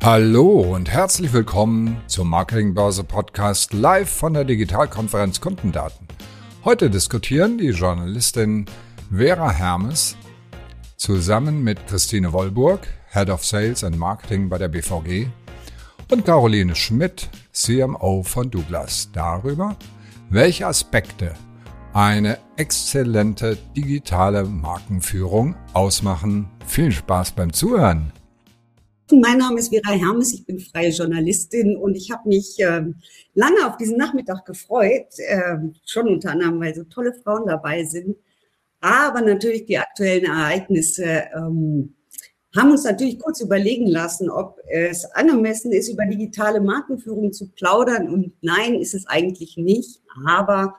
Hallo und herzlich willkommen zum Marketingbörse Podcast live von der Digitalkonferenz Kundendaten. Heute diskutieren die Journalistin Vera Hermes zusammen mit Christine Wollburg, Head of Sales and Marketing bei der BVG und Caroline Schmidt, CMO von Douglas darüber, welche Aspekte eine exzellente digitale Markenführung ausmachen. Viel Spaß beim Zuhören. Mein Name ist Vera Hermes, ich bin freie Journalistin und ich habe mich äh, lange auf diesen Nachmittag gefreut, äh, schon unter anderem, weil so tolle Frauen dabei sind, aber natürlich die aktuellen Ereignisse ähm, haben uns natürlich kurz überlegen lassen, ob es angemessen ist, über digitale Markenführung zu plaudern. Und nein, ist es eigentlich nicht. Aber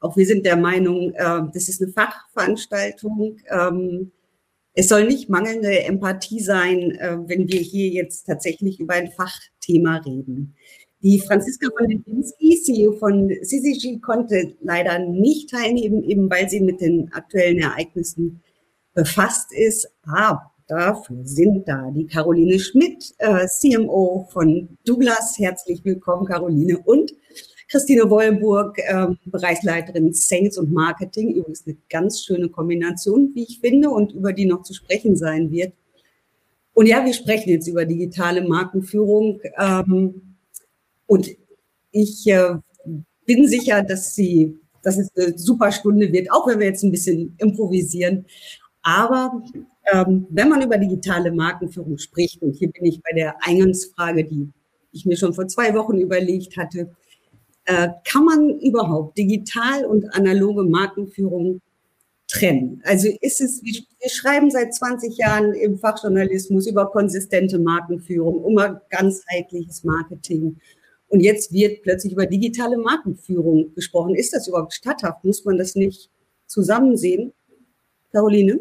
auch wir sind der Meinung, äh, das ist eine Fachveranstaltung. Ähm, es soll nicht mangelnde Empathie sein, äh, wenn wir hier jetzt tatsächlich über ein Fachthema reden. Die Franziska von Lipinski, CEO von CCG, konnte leider nicht teilnehmen, eben weil sie mit den aktuellen Ereignissen befasst ist. Aber dafür sind da die Caroline Schmidt, äh, CMO von Douglas. Herzlich willkommen, Caroline. Und Christine Wollburg, äh, Bereichsleiterin Sales und Marketing. Übrigens eine ganz schöne Kombination, wie ich finde, und über die noch zu sprechen sein wird. Und ja, wir sprechen jetzt über digitale Markenführung. Ähm, und ich äh, bin sicher, dass sie, dass es eine super Stunde wird, auch wenn wir jetzt ein bisschen improvisieren. Aber ähm, wenn man über digitale Markenführung spricht, und hier bin ich bei der Eingangsfrage, die ich mir schon vor zwei Wochen überlegt hatte, äh, kann man überhaupt digital und analoge Markenführung trennen? Also ist es, wir, schreiben seit 20 Jahren im Fachjournalismus über konsistente Markenführung, über ganzheitliches Marketing. Und jetzt wird plötzlich über digitale Markenführung gesprochen. Ist das überhaupt statthaft? Muss man das nicht zusammen sehen? Caroline?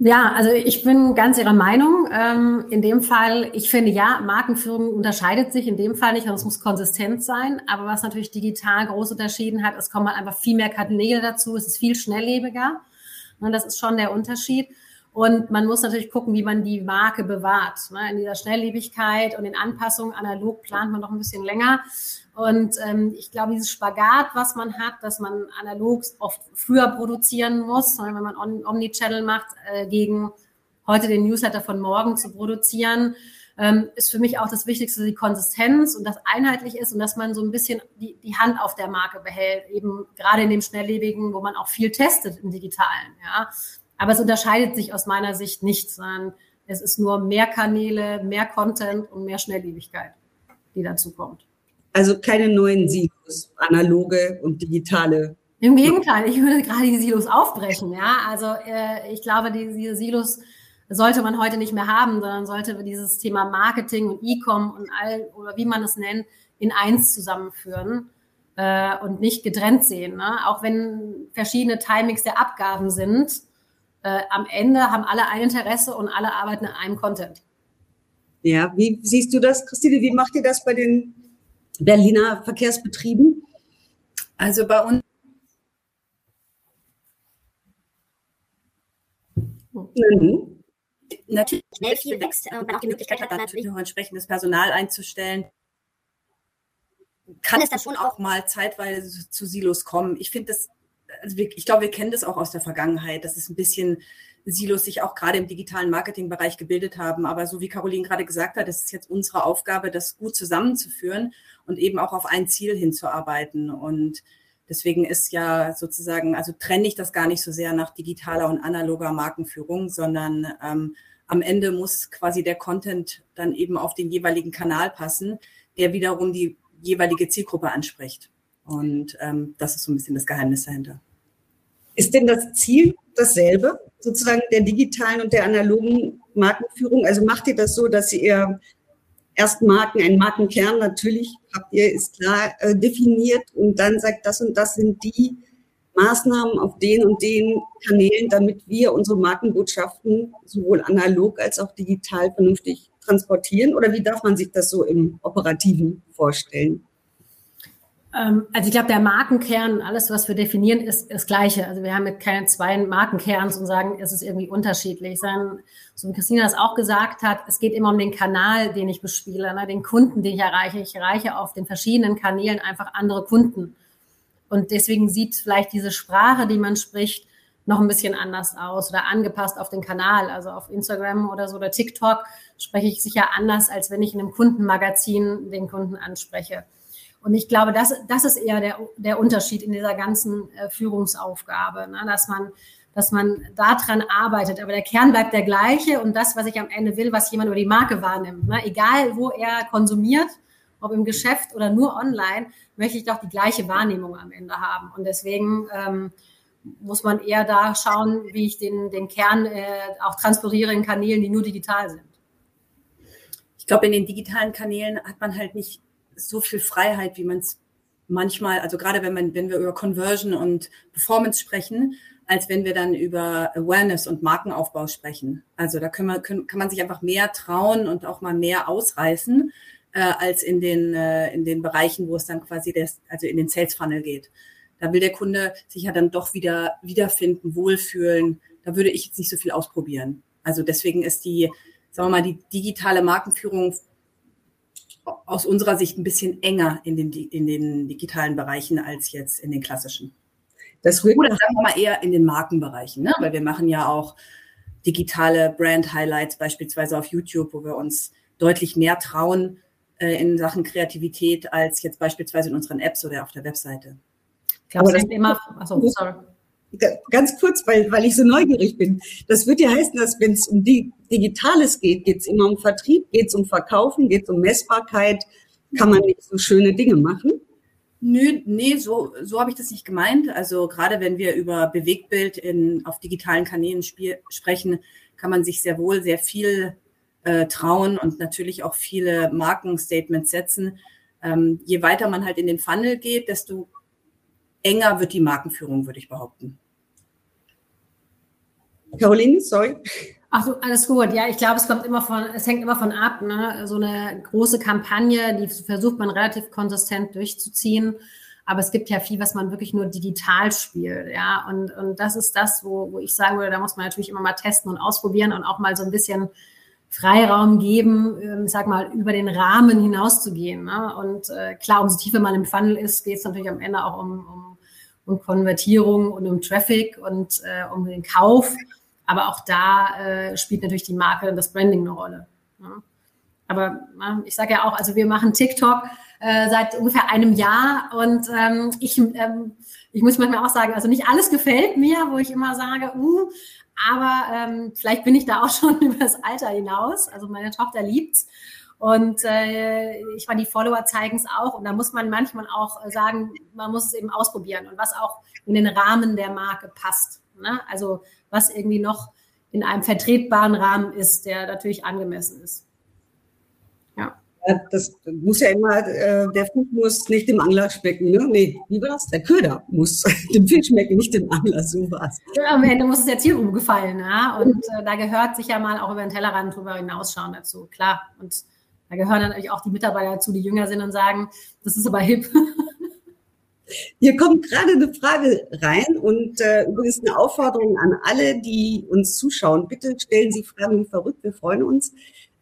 Ja, also ich bin ganz Ihrer Meinung. Ähm, in dem Fall, ich finde ja, Markenführung unterscheidet sich in dem Fall nicht, also es muss konsistent sein. Aber was natürlich digital groß unterschieden hat, es kommen halt einfach viel mehr Kanäle dazu, es ist viel schnelllebiger. Und das ist schon der Unterschied. Und man muss natürlich gucken, wie man die Marke bewahrt. Ne? In dieser Schnelllebigkeit und in Anpassungen analog plant man noch ein bisschen länger. Und ähm, ich glaube, dieses Spagat, was man hat, dass man analog oft früher produzieren muss, wenn man Omnichannel macht, äh, gegen heute den Newsletter von morgen zu produzieren, ähm, ist für mich auch das Wichtigste, die Konsistenz und das einheitlich ist und dass man so ein bisschen die, die Hand auf der Marke behält, eben gerade in dem Schnelllebigen, wo man auch viel testet im Digitalen. Ja. Aber es unterscheidet sich aus meiner Sicht nicht, sondern es ist nur mehr Kanäle, mehr Content und mehr Schnelllebigkeit, die dazu kommt. Also keine neuen Silos, analoge und digitale. Im Gegenteil, ich würde gerade die Silos aufbrechen. Ja, also äh, ich glaube, die, diese Silos sollte man heute nicht mehr haben, sondern sollte dieses Thema Marketing und E-Com und all oder wie man es nennt in eins zusammenführen äh, und nicht getrennt sehen. Ne? Auch wenn verschiedene Timings der Abgaben sind, äh, am Ende haben alle ein Interesse und alle arbeiten an einem Content. Ja, wie siehst du das, Christine? Wie macht ihr das bei den Berliner Verkehrsbetrieben? Also bei uns. Mhm. Natürlich schnell viel wächst, äh, man auch die Möglichkeit hat, dann natürlich noch entsprechendes Personal einzustellen. Kann es dann schon auch mal zeitweise zu Silos kommen? Ich finde das, also ich glaube, wir kennen das auch aus der Vergangenheit, dass es ein bisschen Silos sich auch gerade im digitalen Marketingbereich gebildet haben. Aber so wie Caroline gerade gesagt hat, es ist jetzt unsere Aufgabe, das gut zusammenzuführen und eben auch auf ein Ziel hinzuarbeiten. Und deswegen ist ja sozusagen, also trenne ich das gar nicht so sehr nach digitaler und analoger Markenführung, sondern ähm, am Ende muss quasi der Content dann eben auf den jeweiligen Kanal passen, der wiederum die jeweilige Zielgruppe anspricht. Und ähm, das ist so ein bisschen das Geheimnis dahinter. Ist denn das Ziel dasselbe, sozusagen der digitalen und der analogen Markenführung? Also macht ihr das so, dass ihr erst Marken, einen Markenkern natürlich habt ihr, ist klar äh, definiert und dann sagt, das und das sind die Maßnahmen auf den und den Kanälen, damit wir unsere Markenbotschaften sowohl analog als auch digital vernünftig transportieren? Oder wie darf man sich das so im Operativen vorstellen? Ähm, also ich glaube, der Markenkern, alles, was wir definieren, ist das Gleiche. Also wir haben mit keine zwei Markenkerns und sagen, es ist irgendwie unterschiedlich. Sondern, so wie Christina das auch gesagt hat, es geht immer um den Kanal, den ich bespiele, ne? den Kunden, den ich erreiche. Ich erreiche auf den verschiedenen Kanälen einfach andere Kunden. Und deswegen sieht vielleicht diese Sprache, die man spricht, noch ein bisschen anders aus oder angepasst auf den Kanal. Also auf Instagram oder so oder TikTok spreche ich sicher anders, als wenn ich in einem Kundenmagazin den Kunden anspreche. Und ich glaube, das, das ist eher der, der Unterschied in dieser ganzen äh, Führungsaufgabe, ne? dass man dass man daran arbeitet. Aber der Kern bleibt der gleiche und das, was ich am Ende will, was jemand über die Marke wahrnimmt. Ne? Egal, wo er konsumiert, ob im Geschäft oder nur online, möchte ich doch die gleiche Wahrnehmung am Ende haben. Und deswegen ähm, muss man eher da schauen, wie ich den, den Kern äh, auch transportiere in Kanälen, die nur digital sind. Ich glaube, in den digitalen Kanälen hat man halt nicht so viel Freiheit, wie man es manchmal, also gerade wenn man, wenn wir über Conversion und Performance sprechen, als wenn wir dann über Awareness und Markenaufbau sprechen. Also da können wir, können, kann man sich einfach mehr trauen und auch mal mehr ausreißen äh, als in den äh, in den Bereichen, wo es dann quasi des, also in den Sales Funnel geht. Da will der Kunde sich ja dann doch wieder wiederfinden, wohlfühlen. Da würde ich jetzt nicht so viel ausprobieren. Also deswegen ist die, sagen wir mal, die digitale Markenführung aus unserer Sicht ein bisschen enger in den, in den digitalen Bereichen als jetzt in den klassischen. Das Oder sagen wir mal eher in den Markenbereichen, ne? weil wir machen ja auch digitale Brand-Highlights beispielsweise auf YouTube, wo wir uns deutlich mehr trauen äh, in Sachen Kreativität als jetzt beispielsweise in unseren Apps oder auf der Webseite. Ich glaube, das immer, achso, sorry ganz kurz, weil, weil ich so neugierig bin. Das würde ja heißen, dass wenn es um die Digitales geht, geht es immer um Vertrieb, geht es um Verkaufen, geht es um Messbarkeit, kann man nicht so schöne Dinge machen? Nö, nee, so, so habe ich das nicht gemeint. Also gerade wenn wir über Bewegtbild in, auf digitalen Kanälen spiel, sprechen, kann man sich sehr wohl sehr viel äh, trauen und natürlich auch viele Markenstatements setzen. Ähm, je weiter man halt in den Funnel geht, desto enger wird die Markenführung, würde ich behaupten. Caroline, sorry. Ach so, alles gut. Ja, ich glaube, es kommt immer von, es hängt immer von ab. Ne? So eine große Kampagne, die versucht man relativ konsistent durchzuziehen. Aber es gibt ja viel, was man wirklich nur digital spielt. Ja, und, und das ist das, wo, wo ich sagen würde, da muss man natürlich immer mal testen und ausprobieren und auch mal so ein bisschen Freiraum geben, ähm, sag mal, über den Rahmen hinauszugehen. Ne? Und äh, klar, umso tiefer man im Funnel ist, geht es natürlich am Ende auch um, um, um Konvertierung und um Traffic und äh, um den Kauf. Aber auch da äh, spielt natürlich die Marke und das Branding eine Rolle. Ne? Aber äh, ich sage ja auch, also wir machen TikTok äh, seit ungefähr einem Jahr und ähm, ich, ähm, ich muss manchmal auch sagen, also nicht alles gefällt mir, wo ich immer sage, uh, aber ähm, vielleicht bin ich da auch schon über das Alter hinaus. Also meine Tochter liebt's. Und äh, ich meine, die Follower zeigen es auch. Und da muss man manchmal auch sagen, man muss es eben ausprobieren und was auch in den Rahmen der Marke passt. Ne? Also was irgendwie noch in einem vertretbaren Rahmen ist, der natürlich angemessen ist das muss ja immer, äh, der Fisch muss nicht dem Angler schmecken. Ne? Nee, wie war's? Der Köder muss dem Fisch schmecken, nicht dem Angler. So war's. Ja, am Ende muss es der Zielgruppe gefallen. Ja? Und äh, da gehört sicher mal auch über den Tellerrand drüber hinausschauen dazu. Klar. Und da gehören dann natürlich auch die Mitarbeiter dazu, die jünger sind und sagen, das ist aber hip. Hier kommt gerade eine Frage rein und äh, übrigens eine Aufforderung an alle, die uns zuschauen. Bitte stellen Sie Fragen verrückt, wir freuen uns.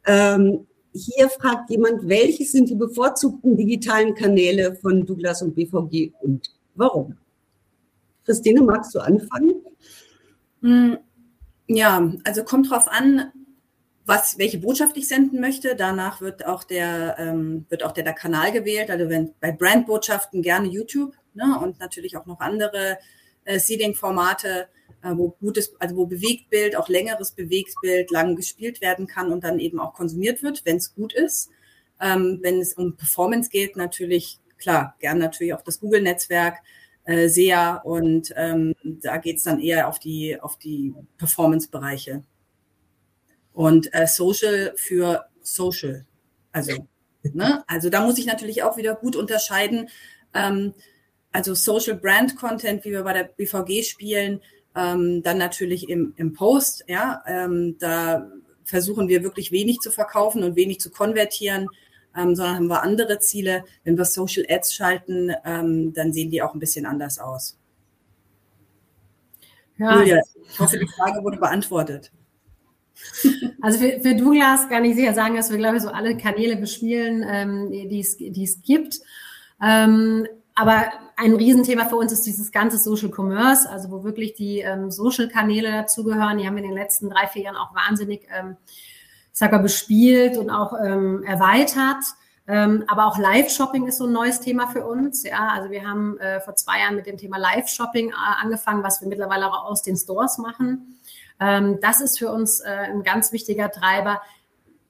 Ähm, hier fragt jemand, welche sind die bevorzugten digitalen Kanäle von Douglas und BVG und warum? Christine, magst du anfangen? Hm, ja, also kommt drauf an, was, welche Botschaft ich senden möchte. Danach wird auch der, ähm, wird auch der, der Kanal gewählt. Also wenn bei Brandbotschaften gerne YouTube ne, und natürlich auch noch andere äh, Seeding-Formate äh, wo gutes, also wo Bewegtbild, auch längeres Bewegtbild lang gespielt werden kann und dann eben auch konsumiert wird, wenn es gut ist. Ähm, wenn es um Performance geht, natürlich, klar, gern natürlich auch das Google-Netzwerk, äh, SEA und ähm, da geht es dann eher auf die, auf die Performance-Bereiche. Und äh, Social für Social. Also, ne? also da muss ich natürlich auch wieder gut unterscheiden. Ähm, also Social Brand Content, wie wir bei der BVG spielen, ähm, dann natürlich im, im Post, ja, ähm, da versuchen wir wirklich wenig zu verkaufen und wenig zu konvertieren. ähm, sondern haben wir andere Ziele. Wenn wir Social Ads schalten, ähm, dann sehen die auch ein bisschen anders aus. Ja. Julia, ich hoffe, die Frage wurde beantwortet. Also für, für Douglas kann ich sicher sagen, dass wir, glaube ich, so alle Kanäle bespielen, ähm, die, es, gibt. Ähm, aber ein Riesenthema für uns ist dieses ganze Social Commerce, also wo wirklich die ähm, Social-Kanäle dazugehören. Die haben wir in den letzten drei, vier Jahren auch wahnsinnig, ähm, ich sag mal, bespielt und auch ähm, erweitert. Ähm, aber auch Live-Shopping ist so ein neues Thema für uns. Ja, also wir haben äh, vor zwei Jahren mit dem Thema Live-Shopping äh, angefangen, was wir mittlerweile auch aus den Stores machen. Ähm, das ist für uns äh, ein ganz wichtiger Treiber.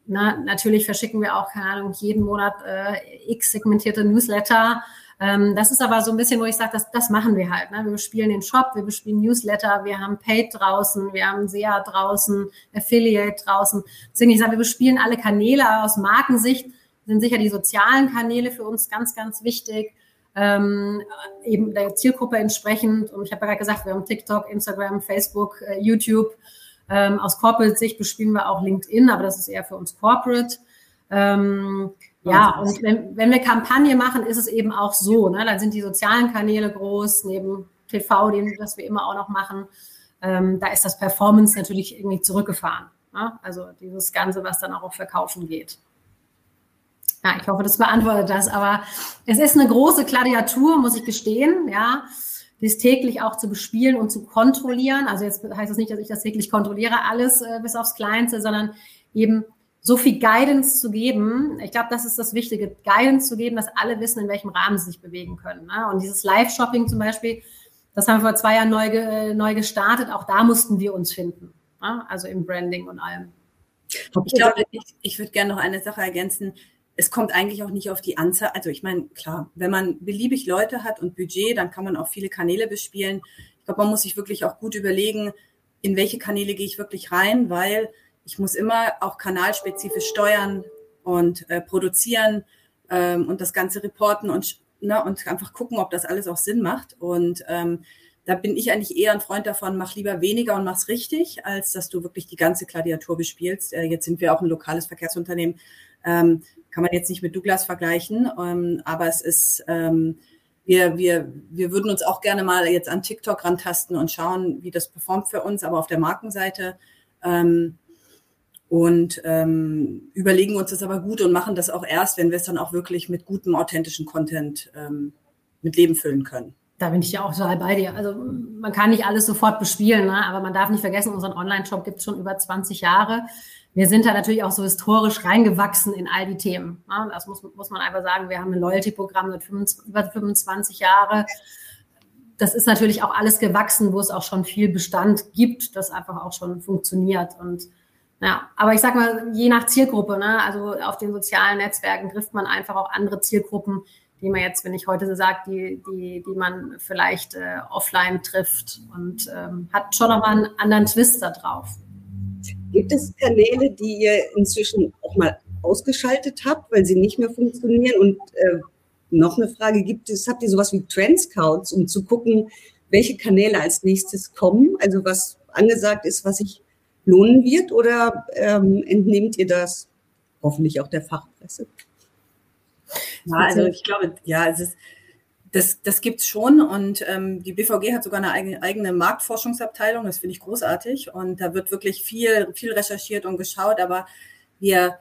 Na, natürlich verschicken wir auch, keine Ahnung, jeden Monat äh, x segmentierte Newsletter. Ähm, das ist aber so ein bisschen, wo ich sage, das, das machen wir halt. Ne? Wir bespielen den Shop, wir bespielen Newsletter, wir haben Paid draußen, wir haben SEA draußen, Affiliate draußen. Deswegen, ich sage, wir bespielen alle Kanäle aus Markensicht sind sicher die sozialen Kanäle für uns ganz, ganz wichtig. Ähm, eben der Zielgruppe entsprechend. Und ich habe ja gerade gesagt, wir haben TikTok, Instagram, Facebook, äh, YouTube. Ähm, aus Corporate-Sicht bespielen wir auch LinkedIn, aber das ist eher für uns Corporate. Ähm, ja, und wenn, wenn wir Kampagne machen, ist es eben auch so. Ne? Dann sind die sozialen Kanäle groß, neben TV, den, das wir immer auch noch machen. Ähm, da ist das Performance natürlich irgendwie zurückgefahren. Ne? Also dieses Ganze, was dann auch auf Verkaufen geht. Ja, ich hoffe, das beantwortet das. Aber es ist eine große Gladiatur, muss ich gestehen. Ja, dies täglich auch zu bespielen und zu kontrollieren. Also jetzt heißt das nicht, dass ich das täglich kontrolliere, alles äh, bis aufs Kleinste, sondern eben so viel Guidance zu geben. Ich glaube, das ist das Wichtige, Guidance zu geben, dass alle wissen, in welchem Rahmen sie sich bewegen können. Ne? Und dieses Live-Shopping zum Beispiel, das haben wir vor zwei Jahren neu, ge, neu gestartet. Auch da mussten wir uns finden. Ne? Also im Branding und allem. Ich glaube, ich, ich würde gerne noch eine Sache ergänzen es kommt eigentlich auch nicht auf die Anzahl. Also ich meine, klar, wenn man beliebig Leute hat und Budget, dann kann man auch viele Kanäle bespielen. Ich glaube, man muss sich wirklich auch gut überlegen, in welche Kanäle gehe ich wirklich rein, weil ich muss immer auch kanalspezifisch steuern und äh, produzieren ähm, und das Ganze reporten und, ne, und einfach gucken, ob das alles auch Sinn macht. Und ähm, da bin ich eigentlich eher ein Freund davon, mach lieber weniger und mach's richtig, als dass du wirklich die ganze Gladiatur bespielst. Äh, jetzt sind wir auch ein lokales Verkehrsunternehmen. Ähm, kann man jetzt nicht mit Douglas vergleichen, ähm, aber es ist, ähm, wir, wir, wir würden uns auch gerne mal jetzt an TikTok rantasten und schauen, wie das performt für uns, aber auf der Markenseite. Ähm, und ähm, überlegen uns das aber gut und machen das auch erst, wenn wir es dann auch wirklich mit gutem, authentischen Content ähm, mit Leben füllen können. Da bin ich ja auch total bei dir. Also man kann nicht alles sofort bespielen, ne? aber man darf nicht vergessen, unseren Online-Shop gibt es schon über 20 Jahre wir sind da natürlich auch so historisch reingewachsen in all die Themen. Ne? Das muss, muss man einfach sagen. Wir haben ein Loyalty-Programm seit 25, über 25 Jahre. Das ist natürlich auch alles gewachsen, wo es auch schon viel Bestand gibt, das einfach auch schon funktioniert. Und ja, aber ich sag mal, je nach Zielgruppe, ne? also auf den sozialen Netzwerken trifft man einfach auch andere Zielgruppen, die man jetzt, wenn ich heute so sage, die, die, die man vielleicht äh, offline trifft und ähm, hat schon nochmal einen anderen Twist da drauf. Gibt es Kanäle, die ihr inzwischen auch mal ausgeschaltet habt, weil sie nicht mehr funktionieren? Und äh, noch eine Frage, gibt es, habt ihr sowas wie Trendscouts, um zu gucken, welche Kanäle als nächstes kommen? Also was angesagt ist, was sich lohnen wird? Oder ähm, entnehmt ihr das hoffentlich auch der Fachpresse? Ja, also ich glaube, ja, es ist, das, das gibt es schon und ähm, die BVG hat sogar eine eigene, eigene Marktforschungsabteilung, das finde ich großartig und da wird wirklich viel, viel recherchiert und geschaut, aber wir,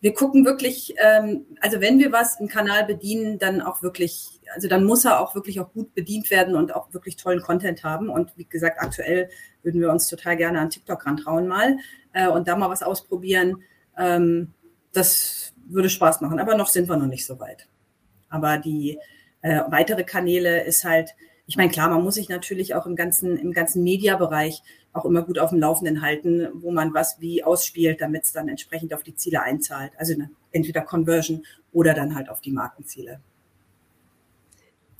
wir gucken wirklich, ähm, also wenn wir was im Kanal bedienen, dann auch wirklich, also dann muss er auch wirklich auch gut bedient werden und auch wirklich tollen Content haben und wie gesagt, aktuell würden wir uns total gerne an TikTok rantrauen mal äh, und da mal was ausprobieren, ähm, das würde Spaß machen, aber noch sind wir noch nicht so weit. Aber die, äh, weitere Kanäle ist halt, ich meine, klar, man muss sich natürlich auch im ganzen, im ganzen Mediabereich auch immer gut auf dem Laufenden halten, wo man was wie ausspielt, damit es dann entsprechend auf die Ziele einzahlt. Also ne, entweder Conversion oder dann halt auf die Markenziele.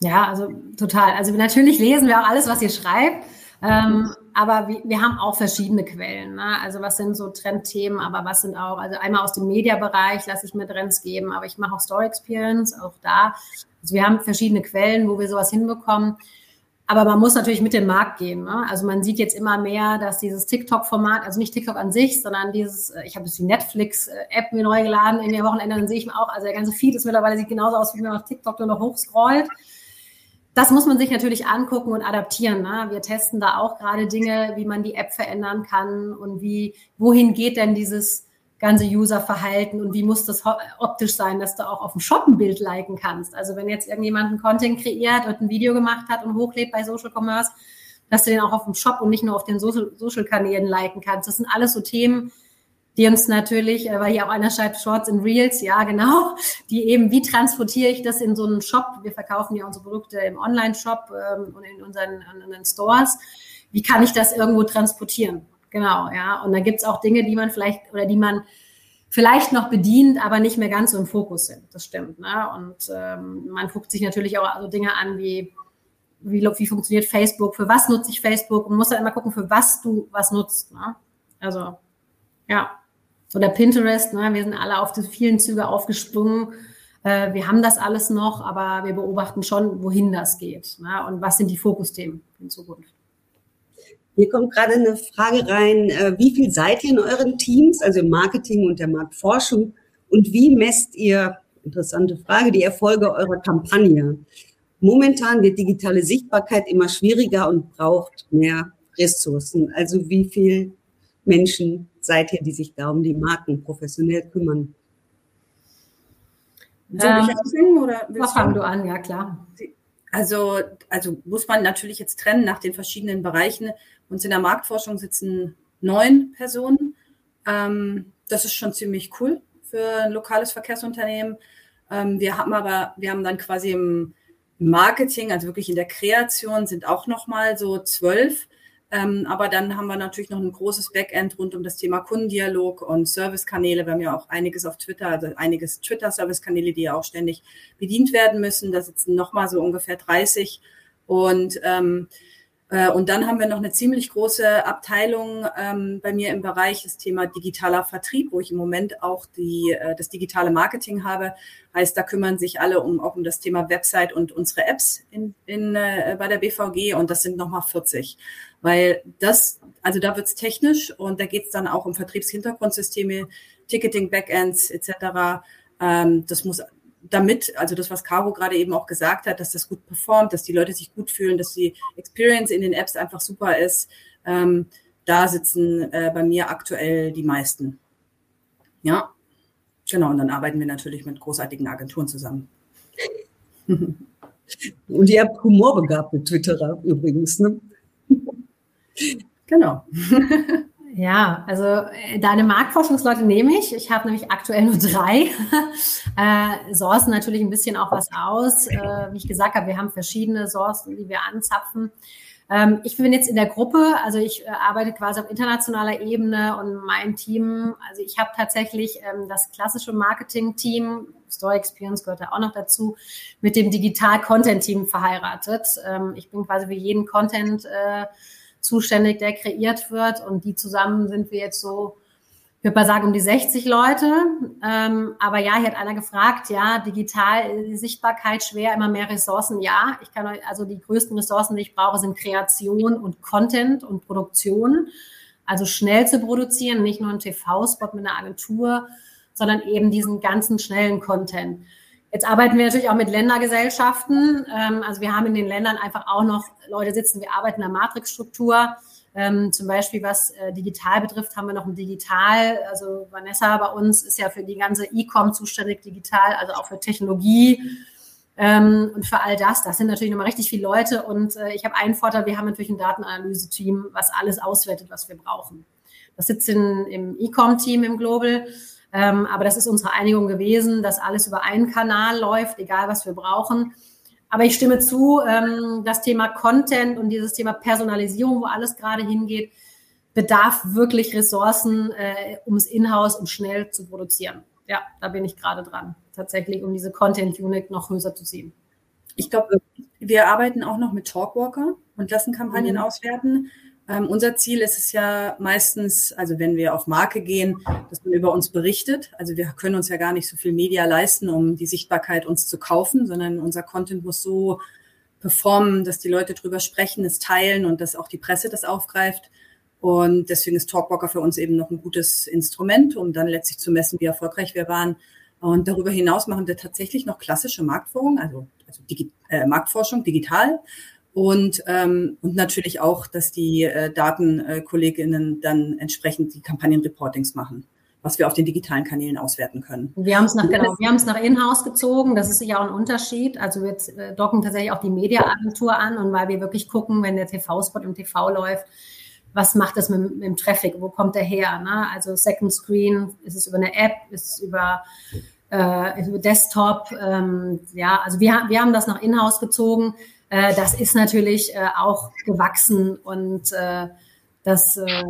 Ja, also total. Also natürlich lesen wir auch alles, was ihr schreibt. Ähm, aber wir, wir, haben auch verschiedene Quellen. Ne? Also was sind so Trendthemen, aber was sind auch, also einmal aus dem Mediabereich lasse ich mir Trends geben, aber ich mache auch Store Experience, auch da. Also wir haben verschiedene Quellen, wo wir sowas hinbekommen. Aber man muss natürlich mit dem Markt gehen. Ne? Also man sieht jetzt immer mehr, dass dieses TikTok-Format, also nicht TikTok an sich, sondern dieses, äh, ich habe jetzt die Netflix-App mir neu geladen in den Wochenende, dann sehe ich mir auch, also der ganze Feed ist mittlerweile sieht genauso aus, wie wenn man auf TikTok nur noch hochscrollt. Das muss man sich natürlich angucken und adaptieren. Ne? Wir testen da auch gerade Dinge, wie man die App verändern kann und wie, wohin geht denn dieses ganze Userverhalten und wie muss das optisch sein, dass du auch auf dem Shop ein Bild liken kannst. Also wenn jetzt irgendjemand einen Content kreiert und ein Video gemacht hat und hochlädt bei Social Commerce, dass du den auch auf dem Shop und nicht nur auf den Social-Kanälen liken kannst. Das sind alles so Themen, die uns natürlich, äh, weil hier auch einer schreibt Shorts in Reels, ja genau, die eben, wie transportiere ich das in so einen Shop? Wir verkaufen ja unsere Produkte im Online-Shop ähm, und in unseren, in unseren Stores. Wie kann ich das irgendwo transportieren? Genau, ja. Und da gibt es auch Dinge, die man vielleicht oder die man vielleicht noch bedient, aber nicht mehr ganz so im Fokus sind. Das stimmt. Ne? Und ähm, man guckt sich natürlich auch so Dinge an wie, wie, wie funktioniert Facebook, für was nutze ich Facebook und muss dann immer gucken, für was du was nutzt. Ne? Also, ja. Oder Pinterest, ne? wir sind alle auf die vielen Züge aufgesprungen. Äh, wir haben das alles noch, aber wir beobachten schon, wohin das geht. Ne? Und was sind die Fokusthemen in Zukunft. Hier kommt gerade eine Frage rein, äh, wie viel seid ihr in euren Teams, also im Marketing und der Marktforschung und wie messt ihr, interessante Frage, die Erfolge eurer Kampagne? Momentan wird digitale Sichtbarkeit immer schwieriger und braucht mehr Ressourcen. Also wie viel Menschen seid ihr, die sich da um die Marken professionell kümmern? Soll ich ähm, anfangen oder? Was fang du an, ja klar. Also, also muss man natürlich jetzt trennen nach den verschiedenen Bereichen. Uns in der Marktforschung sitzen neun Personen. Ähm, das ist schon ziemlich cool für ein lokales Verkehrsunternehmen. Ähm, wir haben aber, wir haben dann quasi im Marketing, also wirklich in der Kreation, sind auch nochmal so zwölf. Ähm, aber dann haben wir natürlich noch ein großes Backend rund um das Thema Kundendialog und Servicekanäle. Wir haben ja auch einiges auf Twitter, also einiges Twitter-Servicekanäle, die ja auch ständig bedient werden müssen. Da sitzen nochmal so ungefähr 30. Und ähm, äh, und dann haben wir noch eine ziemlich große Abteilung ähm, bei mir im Bereich das Thema digitaler Vertrieb, wo ich im Moment auch die, äh, das digitale Marketing habe. Heißt, da kümmern sich alle um auch um das Thema Website und unsere Apps in, in, äh, bei der BVG und das sind nochmal 40. Weil das, also da wird's technisch und da geht's dann auch um Vertriebshintergrundsysteme, Ticketing, Backends etc. Ähm, das muss damit, also das, was Caro gerade eben auch gesagt hat, dass das gut performt, dass die Leute sich gut fühlen, dass die Experience in den Apps einfach super ist, ähm, da sitzen äh, bei mir aktuell die meisten. Ja, genau. Und dann arbeiten wir natürlich mit großartigen Agenturen zusammen. Und ihr habt humorbegabte Twitterer übrigens, ne? Genau. Ja, also äh, deine Marktforschungsleute nehme ich. Ich habe nämlich aktuell nur drei. äh, sourcen natürlich ein bisschen auch was aus. Äh, wie ich gesagt habe, wir haben verschiedene Sourcen, die wir anzapfen. Ähm, ich bin jetzt in der Gruppe, also ich äh, arbeite quasi auf internationaler Ebene und mein Team, also ich habe tatsächlich ähm, das klassische Marketing-Team, Store Experience gehört da auch noch dazu, mit dem Digital-Content-Team verheiratet. Ähm, ich bin quasi für jeden Content äh, zuständig, der kreiert wird. Und die zusammen sind wir jetzt so, ich würde mal sagen, um die 60 Leute. Ähm, aber ja, hier hat einer gefragt, ja, digital, die Sichtbarkeit schwer, immer mehr Ressourcen. Ja, ich kann euch, also die größten Ressourcen, die ich brauche, sind Kreation und Content und Produktion. Also schnell zu produzieren, nicht nur ein TV-Spot mit einer Agentur, sondern eben diesen ganzen schnellen Content. Jetzt arbeiten wir natürlich auch mit Ländergesellschaften. Ähm, also wir haben in den Ländern einfach auch noch Leute sitzen, wir arbeiten in der Matrixstruktur. Ähm, zum Beispiel, was äh, digital betrifft, haben wir noch ein Digital. Also Vanessa bei uns ist ja für die ganze E-Com zuständig, digital, also auch für Technologie ähm, und für all das. Das sind natürlich nochmal richtig viele Leute. Und äh, ich habe einen Vorteil, wir haben natürlich ein Datenanalyse-Team, was alles auswertet, was wir brauchen. Das sitzt in, im E-Com-Team im Global. Ähm, aber das ist unsere Einigung gewesen, dass alles über einen Kanal läuft, egal was wir brauchen. Aber ich stimme zu, ähm, das Thema Content und dieses Thema Personalisierung, wo alles gerade hingeht, bedarf wirklich Ressourcen, äh, um es in-house und schnell zu produzieren. Ja, da bin ich gerade dran, tatsächlich, um diese Content-Unit noch größer zu ziehen. Ich glaube, wir arbeiten auch noch mit Talkwalker und lassen Kampagnen mhm. auswerten. Ähm, unser Ziel ist es ja meistens, also wenn wir auf Marke gehen, dass man über uns berichtet. Also wir können uns ja gar nicht so viel Media leisten, um die Sichtbarkeit uns zu kaufen, sondern unser Content muss so performen, dass die Leute drüber sprechen, es teilen und dass auch die Presse das aufgreift. Und deswegen ist Talkwalker für uns eben noch ein gutes Instrument, um dann letztlich zu messen, wie erfolgreich wir waren. Und darüber hinaus machen wir tatsächlich noch klassische Marktforschung, also, also Digi äh, Marktforschung digital. Und, ähm, und natürlich auch, dass die äh, Datenkolleginnen dann entsprechend die Kampagnenreportings machen was wir auf den digitalen Kanälen auswerten können. Wir haben es nach, genau, wir haben es nach Inhouse gezogen. Das ist ja auch ein Unterschied. Also wir äh, docken tatsächlich auch die Mediaagentur an und weil wir wirklich gucken, wenn der TV-Spot im TV läuft, was macht das mit, mit, dem Traffic? Wo kommt der her? Ne? Also Second Screen, ist es über eine App, ist es über, äh, Desktop? Ähm, ja, also wir, wir haben das nach Inhouse gezogen. Äh, das ist natürlich äh, auch gewachsen und äh, das äh,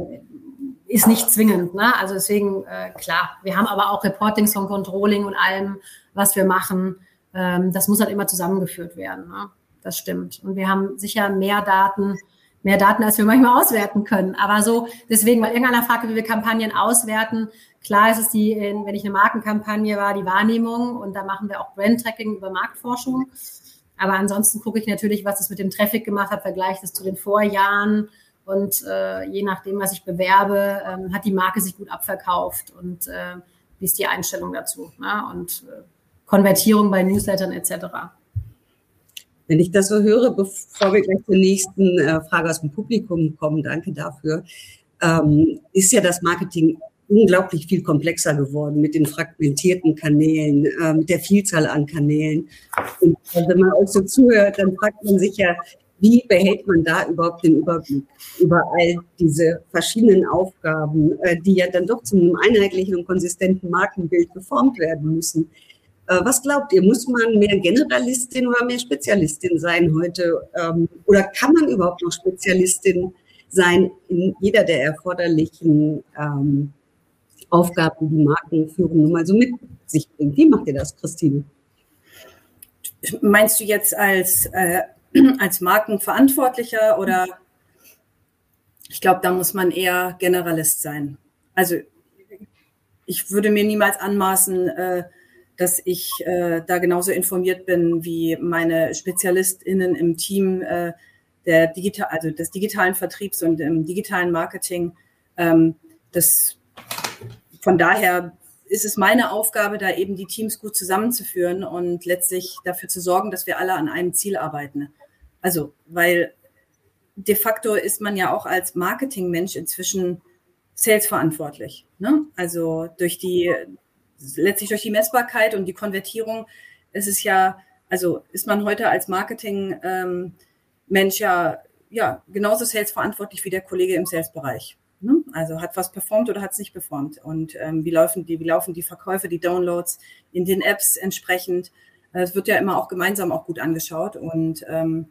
ist nicht zwingend. Ne? Also deswegen, äh, klar, wir haben aber auch Reportings von Controlling und allem, was wir machen. Ähm, das muss halt immer zusammengeführt werden. Ne? Das stimmt. Und wir haben sicher mehr Daten, mehr Daten, als wir manchmal auswerten können. Aber so, deswegen, weil irgendeiner fragt, wie wir Kampagnen auswerten. Klar ist es die, wenn ich eine Markenkampagne war, die Wahrnehmung und da machen wir auch Brand-Tracking über Marktforschung. Aber ansonsten gucke ich natürlich, was es mit dem Traffic gemacht hat, vergleiche das zu den Vorjahren und äh, je nachdem, was ich bewerbe, ähm, hat die Marke sich gut abverkauft und äh, wie ist die Einstellung dazu ne? und äh, Konvertierung bei Newslettern etc. Wenn ich das so höre, bevor wir gleich zur nächsten äh, Frage aus dem Publikum kommen, danke dafür, ähm, ist ja das Marketing unglaublich viel komplexer geworden mit den fragmentierten Kanälen, äh, mit der Vielzahl an Kanälen. Und wenn man euch so zuhört, dann fragt man sich ja, wie behält man da überhaupt den Überblick über all diese verschiedenen Aufgaben, äh, die ja dann doch zu einem einheitlichen und konsistenten Markenbild geformt werden müssen? Äh, was glaubt ihr, muss man mehr Generalistin oder mehr Spezialistin sein heute? Ähm, oder kann man überhaupt noch Spezialistin sein in jeder der erforderlichen ähm, Aufgaben, die Markenführung nun mal so mit sich bringt? Wie macht ihr das, Christine? Meinst du jetzt als äh, als Markenverantwortlicher oder ich glaube, da muss man eher Generalist sein. Also ich würde mir niemals anmaßen, äh, dass ich äh, da genauso informiert bin wie meine SpezialistInnen im Team äh, der digital, also des digitalen Vertriebs und im digitalen Marketing. Ähm, das, von daher ist es meine Aufgabe, da eben die Teams gut zusammenzuführen und letztlich dafür zu sorgen, dass wir alle an einem Ziel arbeiten. Also, weil de facto ist man ja auch als Marketingmensch inzwischen Sales verantwortlich. Ne? Also durch die, letztlich durch die Messbarkeit und die Konvertierung ist es ja, also ist man heute als Marketing ähm, ja, ja genauso Sales verantwortlich wie der Kollege im Sales-Bereich. Ne? Also hat was performt oder hat es nicht performt? Und ähm, wie, laufen die, wie laufen die Verkäufe, die Downloads in den Apps entsprechend? Es wird ja immer auch gemeinsam auch gut angeschaut und ähm,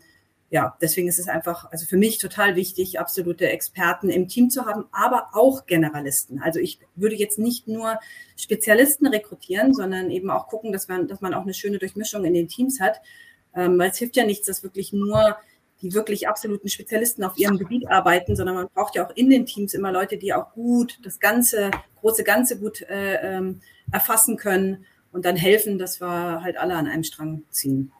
ja, deswegen ist es einfach, also für mich total wichtig, absolute Experten im Team zu haben, aber auch Generalisten. Also ich würde jetzt nicht nur Spezialisten rekrutieren, sondern eben auch gucken, dass man, dass man auch eine schöne Durchmischung in den Teams hat. Ähm, weil es hilft ja nichts, dass wirklich nur die wirklich absoluten Spezialisten auf ihrem Gebiet arbeiten, sondern man braucht ja auch in den Teams immer Leute, die auch gut das ganze, große Ganze gut äh, ähm, erfassen können und dann helfen, dass wir halt alle an einem Strang ziehen.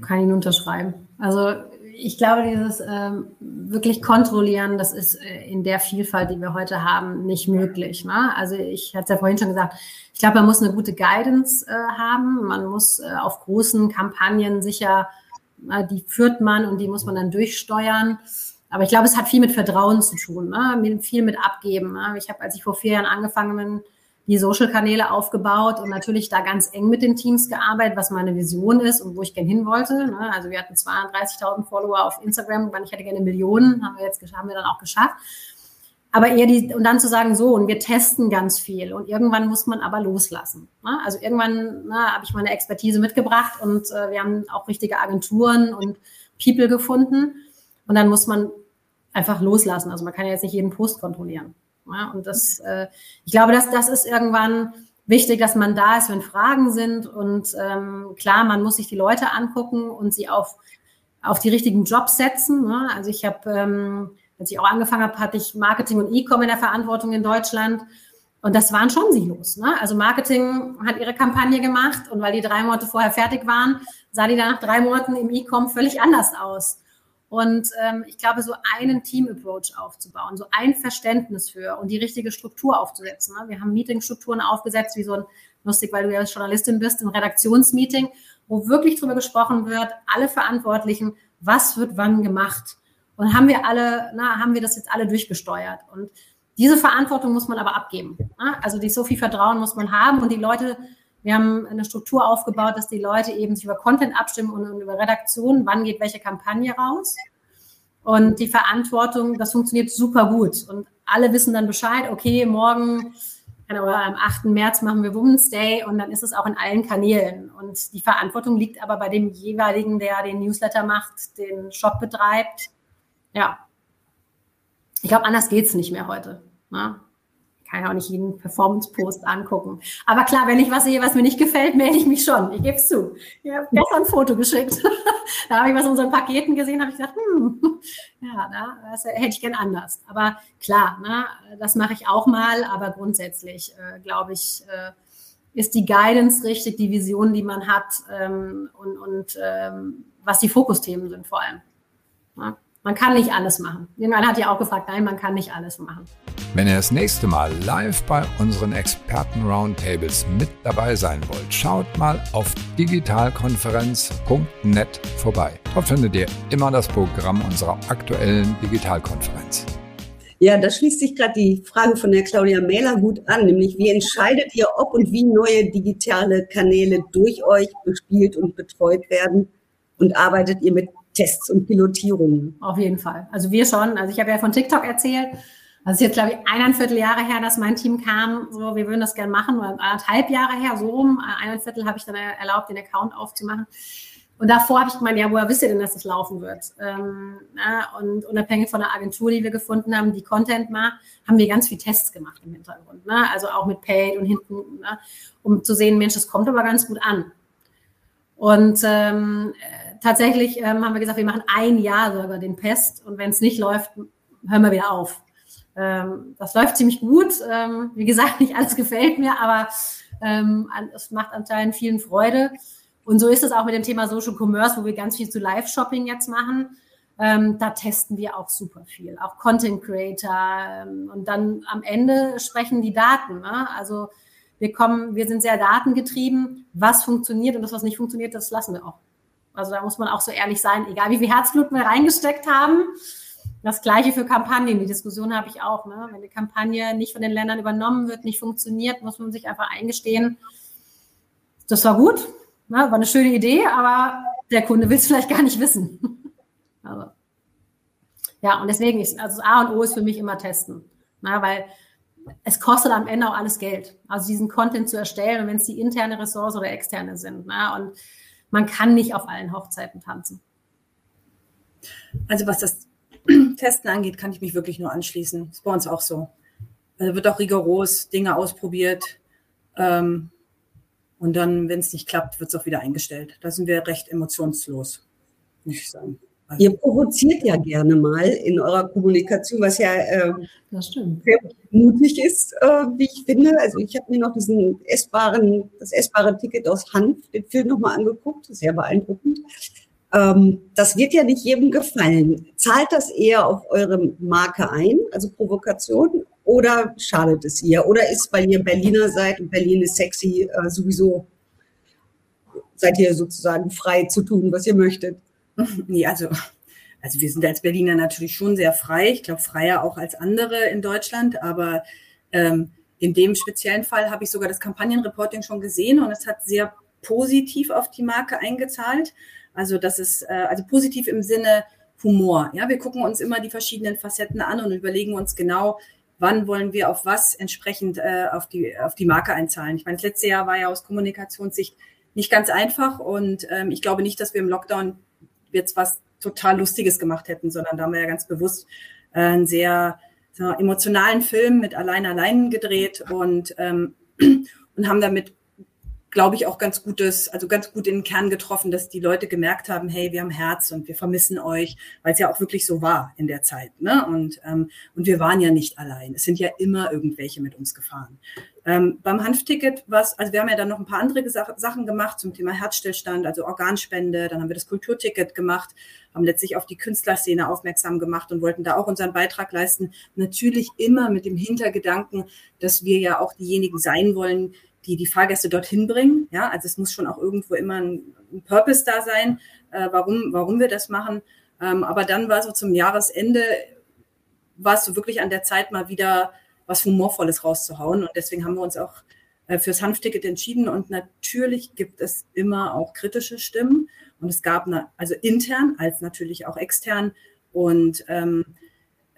Kann ich nur unterschreiben. Also ich glaube, dieses ähm, wirklich kontrollieren, das ist äh, in der Vielfalt, die wir heute haben, nicht möglich. Ne? Also ich hatte es ja vorhin schon gesagt, ich glaube, man muss eine gute Guidance äh, haben. Man muss äh, auf großen Kampagnen sicher, die führt man und die muss man dann durchsteuern. Aber ich glaube, es hat viel mit Vertrauen zu tun, ne? viel mit Abgeben. Ne? Ich habe, als ich vor vier Jahren angefangen bin, die Social-Kanäle aufgebaut und natürlich da ganz eng mit den Teams gearbeitet, was meine Vision ist und wo ich gern hin wollte. Ne? Also wir hatten 32.000 Follower auf Instagram, ich hätte gerne Millionen, haben wir jetzt haben wir dann auch geschafft. Aber eher die, und dann zu sagen, so, und wir testen ganz viel und irgendwann muss man aber loslassen. Ne? Also irgendwann ne, habe ich meine Expertise mitgebracht und äh, wir haben auch richtige Agenturen und People gefunden und dann muss man einfach loslassen. Also man kann ja jetzt nicht jeden Post kontrollieren. Ja, und das, äh, ich glaube, dass das ist irgendwann wichtig, dass man da ist, wenn Fragen sind. Und ähm, klar, man muss sich die Leute angucken und sie auf, auf die richtigen Jobs setzen. Ne? Also ich habe, ähm, als ich auch angefangen habe, hatte ich Marketing und E-Com in der Verantwortung in Deutschland. Und das waren schon Silos. Ne? Also Marketing hat ihre Kampagne gemacht und weil die drei Monate vorher fertig waren, sah die dann nach drei Monaten im E-Com völlig anders aus. Und ähm, ich glaube, so einen Team-Approach aufzubauen, so ein Verständnis für und die richtige Struktur aufzusetzen. Ne? Wir haben Meetingstrukturen aufgesetzt, wie so ein, lustig, weil du ja Journalistin bist, ein Redaktionsmeeting, wo wirklich darüber gesprochen wird, alle Verantwortlichen, was wird wann gemacht. Und haben wir alle, na, haben wir das jetzt alle durchgesteuert. Und diese Verantwortung muss man aber abgeben. Ne? Also die so viel Vertrauen muss man haben und die Leute wir haben eine Struktur aufgebaut, dass die Leute eben sich über Content abstimmen und über Redaktion, wann geht welche Kampagne raus. Und die Verantwortung, das funktioniert super gut. Und alle wissen dann Bescheid, okay, morgen genau, am 8. März machen wir Women's Day und dann ist es auch in allen Kanälen. Und die Verantwortung liegt aber bei dem jeweiligen, der den Newsletter macht, den Shop betreibt. Ja. Ich glaube, anders geht's nicht mehr heute. Ne? kann ja auch nicht jeden Performance-Post angucken. Aber klar, wenn ich was sehe, was mir nicht gefällt, melde ich mich schon. Ich gebe es zu. Ich habe gestern ein Foto geschickt. da habe ich was in unseren Paketen gesehen, habe ich gedacht, hm, ja, das hätte ich gern anders. Aber klar, ne, das mache ich auch mal, aber grundsätzlich äh, glaube ich, äh, ist die Guidance richtig, die Vision, die man hat ähm, und, und ähm, was die Fokusthemen sind vor allem. Ja. Man kann nicht alles machen. Irgendwann hat ja auch gefragt, nein, man kann nicht alles machen. Wenn ihr das nächste Mal live bei unseren Experten-Roundtables mit dabei sein wollt, schaut mal auf digitalkonferenz.net vorbei. Dort findet ihr immer das Programm unserer aktuellen Digitalkonferenz. Ja, da schließt sich gerade die Frage von der Claudia Mähler gut an, nämlich wie entscheidet ihr, ob und wie neue digitale Kanäle durch euch bespielt und betreut werden und arbeitet ihr mit Tests und Pilotierungen. Auf jeden Fall. Also wir schon. Also ich habe ja von TikTok erzählt. Das ist jetzt, glaube ich, eineinviertel Jahre her, dass mein Team kam, so, wir würden das gerne machen, oder anderthalb Jahre her, so rum, eineinviertel habe ich dann erlaubt, den Account aufzumachen. Und davor habe ich gemeint, ja, woher wisst ihr denn, dass das laufen wird? Ähm, na, und unabhängig von der Agentur, die wir gefunden haben, die Content macht, haben wir ganz viel Tests gemacht im Hintergrund. Ne? Also auch mit Paid und hinten, ne? um zu sehen, Mensch, das kommt aber ganz gut an. Und ähm, tatsächlich ähm, haben wir gesagt, wir machen ein Jahr sogar den Pest und wenn es nicht läuft, hören wir wieder auf. Ähm, das läuft ziemlich gut. Ähm, wie gesagt, nicht alles gefällt mir, aber ähm, es macht anscheinend vielen Freude. Und so ist es auch mit dem Thema Social Commerce, wo wir ganz viel zu Live-Shopping jetzt machen. Ähm, da testen wir auch super viel, auch Content Creator. Ähm, und dann am Ende sprechen die Daten. Ne? Also wir kommen, wir sind sehr datengetrieben. Was funktioniert und das, was nicht funktioniert, das lassen wir auch. Also da muss man auch so ehrlich sein, egal wie viel Herzblut wir reingesteckt haben. Das gleiche für Kampagnen. Die Diskussion habe ich auch. Ne? Wenn eine Kampagne nicht von den Ländern übernommen wird, nicht funktioniert, muss man sich einfach eingestehen. Das war gut, ne? war eine schöne Idee, aber der Kunde will es vielleicht gar nicht wissen. Also, ja, und deswegen ist also A und O ist für mich immer testen, ne? weil es kostet am Ende auch alles Geld. Also diesen Content zu erstellen wenn es die interne Ressource oder externe sind. Ne? Und man kann nicht auf allen Hochzeiten tanzen. Also was das Testen angeht, kann ich mich wirklich nur anschließen. Ist bei uns auch so. Also wird auch rigoros Dinge ausprobiert. Ähm, und dann, wenn es nicht klappt, wird es auch wieder eingestellt. Da sind wir recht emotionslos, muss ich sagen. Ihr provoziert ja gerne mal in eurer Kommunikation, was ja äh, sehr mutig ist, äh, wie ich finde. Also ich habe mir noch diesen essbaren, das essbare Ticket aus Hanf, den Film nochmal angeguckt, sehr beeindruckend. Ähm, das wird ja nicht jedem gefallen. Zahlt das eher auf eure Marke ein, also Provokation, oder schadet es ihr? Oder ist, weil ihr Berliner seid und Berlin ist sexy, äh, sowieso seid ihr sozusagen frei zu tun, was ihr möchtet? Nee, also, also wir sind als Berliner natürlich schon sehr frei. Ich glaube, freier auch als andere in Deutschland. Aber ähm, in dem speziellen Fall habe ich sogar das Kampagnenreporting schon gesehen und es hat sehr positiv auf die Marke eingezahlt. Also das ist äh, also positiv im Sinne Humor. Ja, wir gucken uns immer die verschiedenen Facetten an und überlegen uns genau, wann wollen wir auf was entsprechend äh, auf die auf die Marke einzahlen. Ich meine, das letzte Jahr war ja aus Kommunikationssicht nicht ganz einfach und ähm, ich glaube nicht, dass wir im Lockdown jetzt was total Lustiges gemacht hätten, sondern da haben wir ja ganz bewusst äh, einen sehr so, emotionalen Film mit Allein Allein gedreht und, ähm, und haben damit glaube ich, auch ganz gutes, also ganz gut in den Kern getroffen, dass die Leute gemerkt haben, hey, wir haben Herz und wir vermissen euch, weil es ja auch wirklich so war in der Zeit. Ne? Und, ähm, und wir waren ja nicht allein. Es sind ja immer irgendwelche mit uns gefahren. Ähm, beim Hanfticket, was, also wir haben ja dann noch ein paar andere Sachen gemacht zum Thema Herzstillstand, also Organspende, dann haben wir das Kulturticket gemacht, haben letztlich auf die Künstlerszene aufmerksam gemacht und wollten da auch unseren Beitrag leisten. Natürlich immer mit dem Hintergedanken, dass wir ja auch diejenigen sein wollen, die die Fahrgäste dorthin bringen. Ja, also es muss schon auch irgendwo immer ein, ein Purpose da sein, äh, warum, warum wir das machen. Ähm, aber dann war so zum Jahresende, war es so wirklich an der Zeit, mal wieder was Humorvolles rauszuhauen. Und deswegen haben wir uns auch äh, fürs Hanfticket entschieden. Und natürlich gibt es immer auch kritische Stimmen. Und es gab eine, also intern als natürlich auch extern. Und ähm,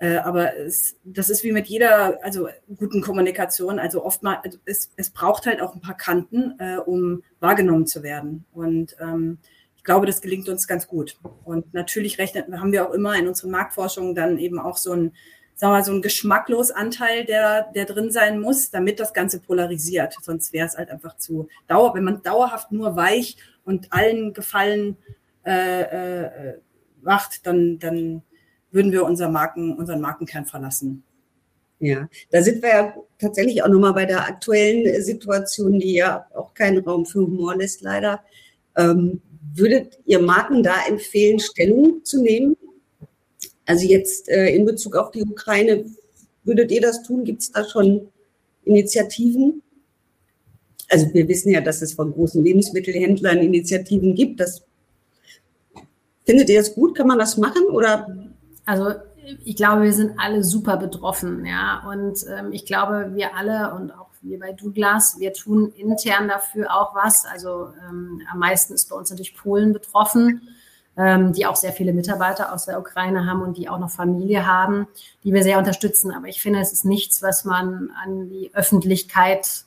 äh, aber es, das ist wie mit jeder, also guten Kommunikation. Also oftmals, also es, es braucht halt auch ein paar Kanten, äh, um wahrgenommen zu werden. Und ähm, ich glaube, das gelingt uns ganz gut. Und natürlich rechnen, haben wir auch immer in unseren Marktforschungen dann eben auch so ein, sagen wir mal, so ein geschmacklos Anteil, der, der drin sein muss, damit das Ganze polarisiert. Sonst wäre es halt einfach zu dauer, wenn man dauerhaft nur weich und allen Gefallen äh, äh, macht, dann, dann würden wir unser Marken, unseren Markenkern verlassen. Ja, da sind wir ja tatsächlich auch nochmal bei der aktuellen Situation, die ja auch keinen Raum für Humor lässt, leider. Ähm, würdet ihr Marken da empfehlen, Stellung zu nehmen? Also jetzt äh, in Bezug auf die Ukraine, würdet ihr das tun? Gibt es da schon Initiativen? Also wir wissen ja, dass es von großen Lebensmittelhändlern Initiativen gibt. Das, findet ihr das gut? Kann man das machen? Oder also ich glaube, wir sind alle super betroffen, ja. Und ähm, ich glaube, wir alle und auch wir bei Douglas, wir tun intern dafür auch was. Also ähm, am meisten ist bei uns natürlich Polen betroffen, ähm, die auch sehr viele Mitarbeiter aus der Ukraine haben und die auch noch Familie haben, die wir sehr unterstützen. Aber ich finde, es ist nichts, was man an die Öffentlichkeit,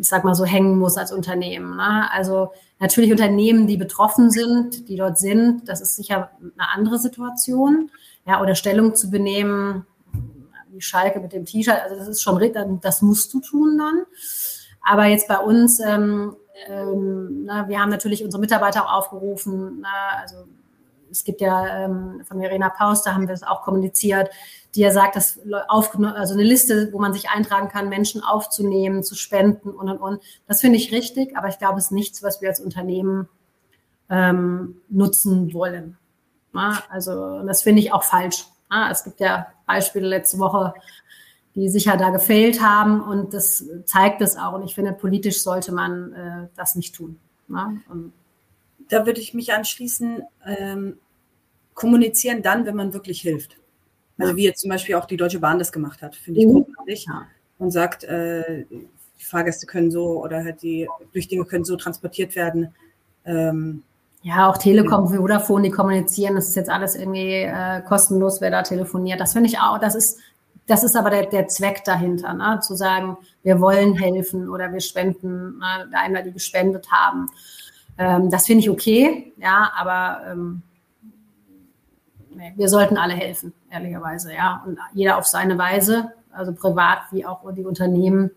ich sag mal so, hängen muss als Unternehmen. Ne? Also Natürlich Unternehmen, die betroffen sind, die dort sind, das ist sicher eine andere Situation. Ja, oder Stellung zu benehmen, wie Schalke mit dem T-Shirt, also das ist schon, das musst du tun dann. Aber jetzt bei uns, ähm, ähm, na, wir haben natürlich unsere Mitarbeiter auch aufgerufen, na, also es gibt ja ähm, von Verena Paus, da haben wir es auch kommuniziert, die ja sagt, dass also eine Liste, wo man sich eintragen kann, Menschen aufzunehmen, zu spenden und und und. Das finde ich richtig, aber ich glaube, es ist nichts, was wir als Unternehmen ähm, nutzen wollen. Ja, also das finde ich auch falsch. Es gibt ja Beispiele letzte Woche, die sicher da gefehlt haben und das zeigt es auch. Und ich finde, politisch sollte man äh, das nicht tun. Ja, da würde ich mich anschließen, ähm, kommunizieren dann, wenn man wirklich hilft. Also wie jetzt zum Beispiel auch die Deutsche Bahn das gemacht hat, finde ich mhm. großartig. Und sagt, äh, die Fahrgäste können so oder halt die Flüchtlinge können so transportiert werden. Ähm, ja, auch Telekom, ja. Vodafone, die kommunizieren, das ist jetzt alles irgendwie äh, kostenlos, wer da telefoniert. Das finde ich auch, das ist, das ist aber der, der Zweck dahinter, ne? zu sagen, wir wollen helfen oder wir spenden, ne? einmal die gespendet haben. Ähm, das finde ich okay, ja, aber ähm, nee, wir sollten alle helfen, ehrlicherweise, ja. Und jeder auf seine Weise, also privat wie auch die Unternehmen.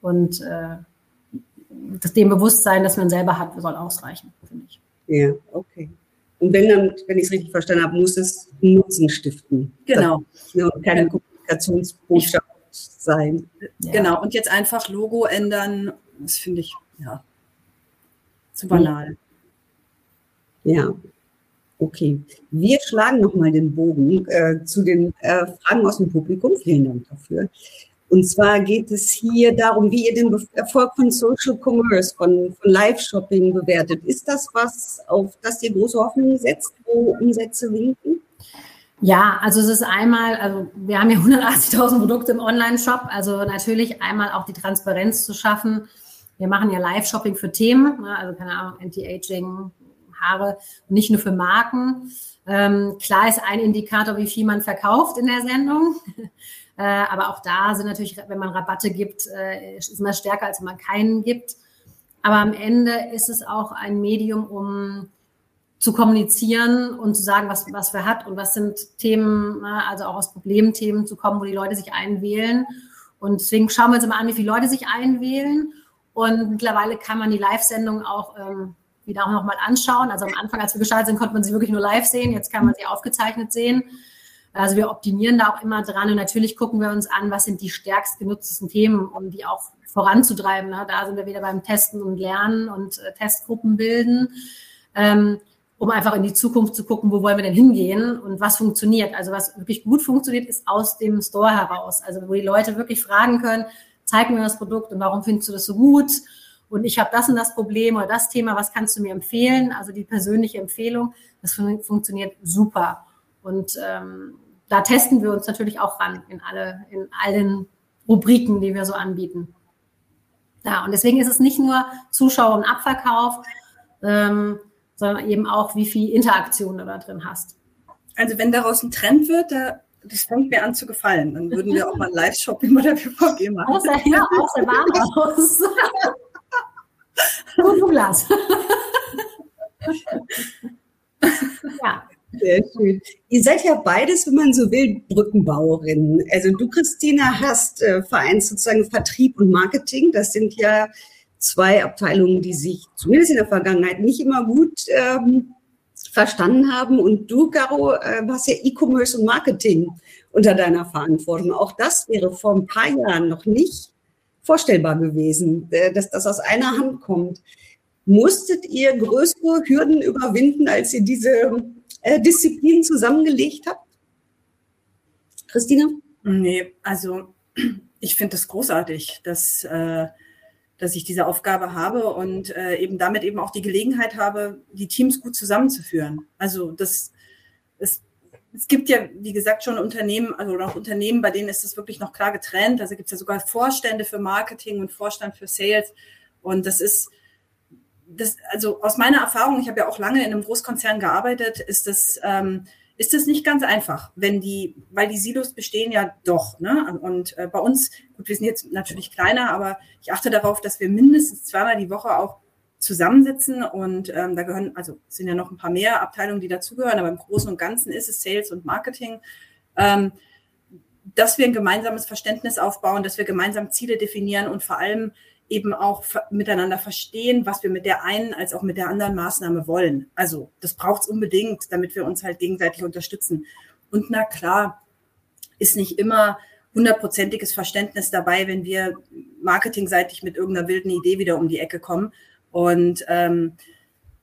Und äh, das, dem Bewusstsein, das man selber hat, soll ausreichen, finde ich. Ja, okay. Und wenn dann, wenn ich es richtig verstanden habe, muss es Nutzen stiften. Genau. Das, keine Kommunikationsbotschaft sein. Ja. Genau. Und jetzt einfach Logo ändern, das finde ich, ja, zu banal. Ja, Okay, wir schlagen nochmal den Bogen äh, zu den äh, Fragen aus dem Publikum. Vielen Dank dafür. Und zwar geht es hier darum, wie ihr den Erfolg von Social Commerce, von, von Live-Shopping bewertet. Ist das was, auf das ihr große Hoffnung setzt, wo Umsätze winken? Ja, also es ist einmal, also wir haben ja 180.000 Produkte im Online-Shop, also natürlich einmal auch die Transparenz zu schaffen. Wir machen ja Live-Shopping für Themen, ne, also keine Ahnung, Anti-Aging, Haare nicht nur für Marken. Ähm, klar ist ein Indikator, wie viel man verkauft in der Sendung. äh, aber auch da sind natürlich, wenn man Rabatte gibt, äh, ist man stärker, als wenn man keinen gibt. Aber am Ende ist es auch ein Medium, um zu kommunizieren und zu sagen, was, was wir hat und was sind Themen, also auch aus Problemthemen zu kommen, wo die Leute sich einwählen. Und deswegen schauen wir uns immer an, wie viele Leute sich einwählen Und mittlerweile kann man die Live-Sendung auch ähm, wieder auch nochmal anschauen. Also am Anfang, als wir gestartet sind, konnte man sie wirklich nur live sehen. Jetzt kann man sie aufgezeichnet sehen. Also wir optimieren da auch immer dran und natürlich gucken wir uns an, was sind die stärkst genutztesten Themen, um die auch voranzutreiben. Ne? Da sind wir wieder beim Testen und Lernen und äh, Testgruppen bilden, ähm, um einfach in die Zukunft zu gucken, wo wollen wir denn hingehen und was funktioniert. Also was wirklich gut funktioniert, ist aus dem Store heraus. Also wo die Leute wirklich fragen können, zeig mir das Produkt und warum findest du das so gut? Und ich habe das und das Problem oder das Thema, was kannst du mir empfehlen? Also die persönliche Empfehlung, das fun funktioniert super. Und ähm, da testen wir uns natürlich auch ran in alle, in allen Rubriken, die wir so anbieten. Ja, und deswegen ist es nicht nur Zuschauer und Abverkauf, ähm, sondern eben auch, wie viel Interaktion du da drin hast. Also wenn daraus ein Trend wird, da, das fängt mir an zu gefallen. Dann würden wir auch mal Live-Shopping oder PVG machen. Außer, ja, außer Warenhaus. Gut Glas. ja. Sehr schön. Ihr seid ja beides, wenn man so will, Brückenbauerinnen. Also du, Christina, hast äh, vereint sozusagen Vertrieb und Marketing. Das sind ja zwei Abteilungen, die sich zumindest in der Vergangenheit nicht immer gut ähm, verstanden haben. Und du, Caro, äh, hast ja E-Commerce und Marketing unter deiner Verantwortung. Auch das wäre vor ein paar Jahren noch nicht vorstellbar gewesen, äh, dass das aus einer Hand kommt. Musstet ihr größere Hürden überwinden, als ihr diese äh, Disziplinen zusammengelegt habt? Christina? Nee, also ich finde das großartig, dass, äh, dass ich diese Aufgabe habe und äh, eben damit eben auch die Gelegenheit habe, die Teams gut zusammenzuführen. Also das, es, es gibt ja, wie gesagt, schon Unternehmen, also noch Unternehmen, bei denen ist es wirklich noch klar getrennt. Also gibt es ja sogar Vorstände für Marketing und Vorstand für Sales. Und das ist, das, also aus meiner Erfahrung, ich habe ja auch lange in einem Großkonzern gearbeitet, ist das, ähm, ist das nicht ganz einfach, wenn die, weil die Silos bestehen ja doch, ne? Und äh, bei uns, gut, wir sind jetzt natürlich kleiner, aber ich achte darauf, dass wir mindestens zweimal die Woche auch zusammensitzen und ähm, da gehören, also sind ja noch ein paar mehr Abteilungen, die dazugehören, aber im Großen und Ganzen ist es Sales und Marketing. Ähm, dass wir ein gemeinsames Verständnis aufbauen, dass wir gemeinsam Ziele definieren und vor allem eben auch miteinander verstehen, was wir mit der einen als auch mit der anderen Maßnahme wollen. Also das braucht es unbedingt, damit wir uns halt gegenseitig unterstützen. Und na klar, ist nicht immer hundertprozentiges Verständnis dabei, wenn wir marketingseitig mit irgendeiner wilden Idee wieder um die Ecke kommen. Und ähm,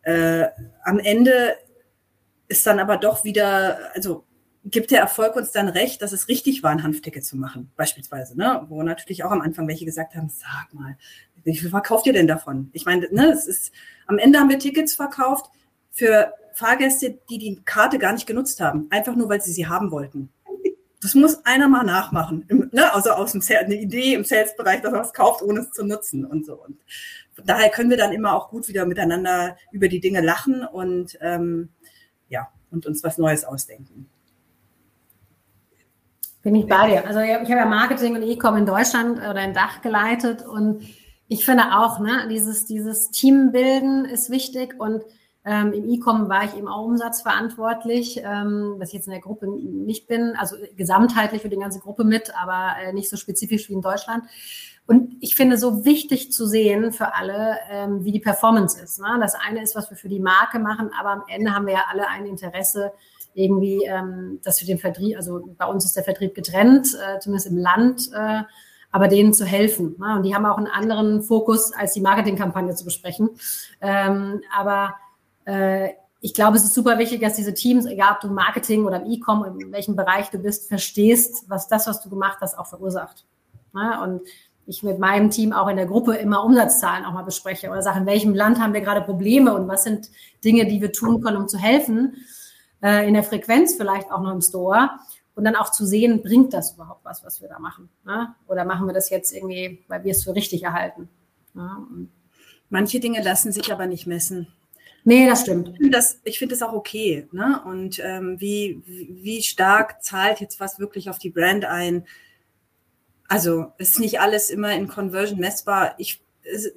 äh, am Ende ist dann aber doch wieder, also gibt der Erfolg uns dann recht, dass es richtig war, ein Hanfticket zu machen, beispielsweise, ne? wo natürlich auch am Anfang welche gesagt haben, sag mal, wie viel verkauft ihr denn davon? Ich meine, ne, es ist, am Ende haben wir Tickets verkauft für Fahrgäste, die die Karte gar nicht genutzt haben, einfach nur, weil sie sie haben wollten. Das muss einer mal nachmachen, Im, ne? also aus dem eine Idee im Sales-Bereich, dass er was kauft, ohne es zu nutzen und so. Und daher können wir dann immer auch gut wieder miteinander über die Dinge lachen und ähm, ja und uns was Neues ausdenken. Bin ich bei dir. Also ich habe ja Marketing und E-Com in Deutschland oder in Dach geleitet und ich finde auch, ne, dieses, dieses Teambilden ist wichtig und ähm, im E-Com war ich eben auch umsatzverantwortlich, ähm, was ich jetzt in der Gruppe nicht bin, also gesamtheitlich für die ganze Gruppe mit, aber äh, nicht so spezifisch wie in Deutschland. Und ich finde so wichtig zu sehen für alle, ähm, wie die Performance ist. Ne? Das eine ist, was wir für die Marke machen, aber am Ende haben wir ja alle ein Interesse, irgendwie, ähm, dass wir den Vertrieb, also bei uns ist der Vertrieb getrennt, äh, zumindest im Land, äh, aber denen zu helfen. Ne? Und die haben auch einen anderen Fokus, als die Marketingkampagne zu besprechen. Ähm, aber äh, ich glaube, es ist super wichtig, dass diese Teams, egal ob du Marketing oder im E-Com, in welchem Bereich du bist, verstehst, was das, was du gemacht hast, auch verursacht. Ne? Und ich mit meinem Team auch in der Gruppe immer Umsatzzahlen auch mal bespreche oder sage, in welchem Land haben wir gerade Probleme und was sind Dinge, die wir tun können, um zu helfen äh, in der Frequenz vielleicht auch noch im Store und dann auch zu sehen, bringt das überhaupt was, was wir da machen? Ne? Oder machen wir das jetzt irgendwie, weil wir es für richtig erhalten? Ne? Manche Dinge lassen sich aber nicht messen. Nee, das stimmt. Ich finde das, ich find das auch okay. Ne? Und ähm, wie, wie stark zahlt jetzt was wirklich auf die Brand ein? Also ist nicht alles immer in Conversion messbar. Ich,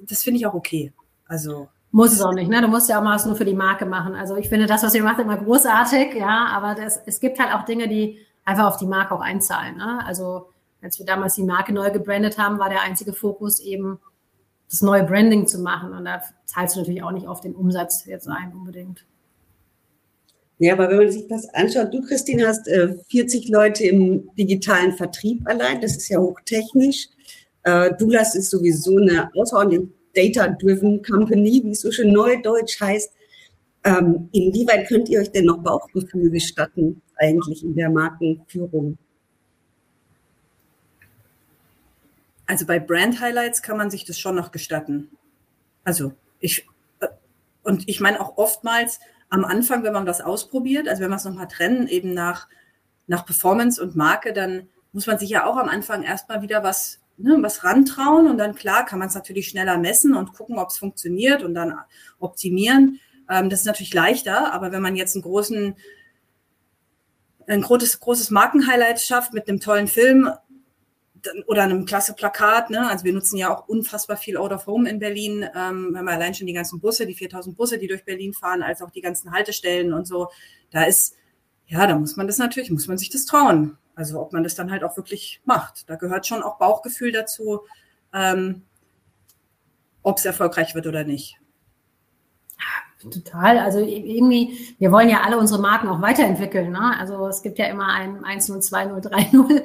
das finde ich auch okay. Also muss es auch nicht, ne? Du musst ja auch mal was nur für die Marke machen. Also ich finde das, was ihr macht, immer großartig, ja, aber das, es gibt halt auch Dinge, die einfach auf die Marke auch einzahlen. Ne? Also als wir damals die Marke neu gebrandet haben, war der einzige Fokus eben das neue Branding zu machen. Und da zahlst du natürlich auch nicht auf den Umsatz jetzt ein unbedingt. Ja, aber wenn man sich das anschaut, du, Christine, hast äh, 40 Leute im digitalen Vertrieb allein. Das ist ja hochtechnisch. Äh, Douglas ist sowieso eine außerordentlich data-driven Company, wie es so schön neudeutsch heißt. Ähm, inwieweit könnt ihr euch denn noch Bauchgefühl gestatten, eigentlich in der Markenführung? Also bei Brand Highlights kann man sich das schon noch gestatten. Also ich, äh, und ich meine auch oftmals am Anfang, wenn man das ausprobiert, also wenn man es nochmal trennen, eben nach, nach Performance und Marke, dann muss man sich ja auch am Anfang erstmal wieder was, ne, was rantrauen und dann klar kann man es natürlich schneller messen und gucken, ob es funktioniert und dann optimieren. Ähm, das ist natürlich leichter, aber wenn man jetzt einen großen, ein großes, großes Markenhighlight schafft mit einem tollen Film oder einem klasse Plakat, ne? also wir nutzen ja auch unfassbar viel Out of Home in Berlin, ähm, wenn wir allein schon die ganzen Busse, die 4000 Busse, die durch Berlin fahren, als auch die ganzen Haltestellen und so, da ist, ja, da muss man das natürlich, muss man sich das trauen. Also ob man das dann halt auch wirklich macht. Da gehört schon auch Bauchgefühl dazu, ähm, ob es erfolgreich wird oder nicht. Total. Also irgendwie, wir wollen ja alle unsere Marken auch weiterentwickeln. Ne? Also es gibt ja immer ein 1-0, 2-0, 3-0.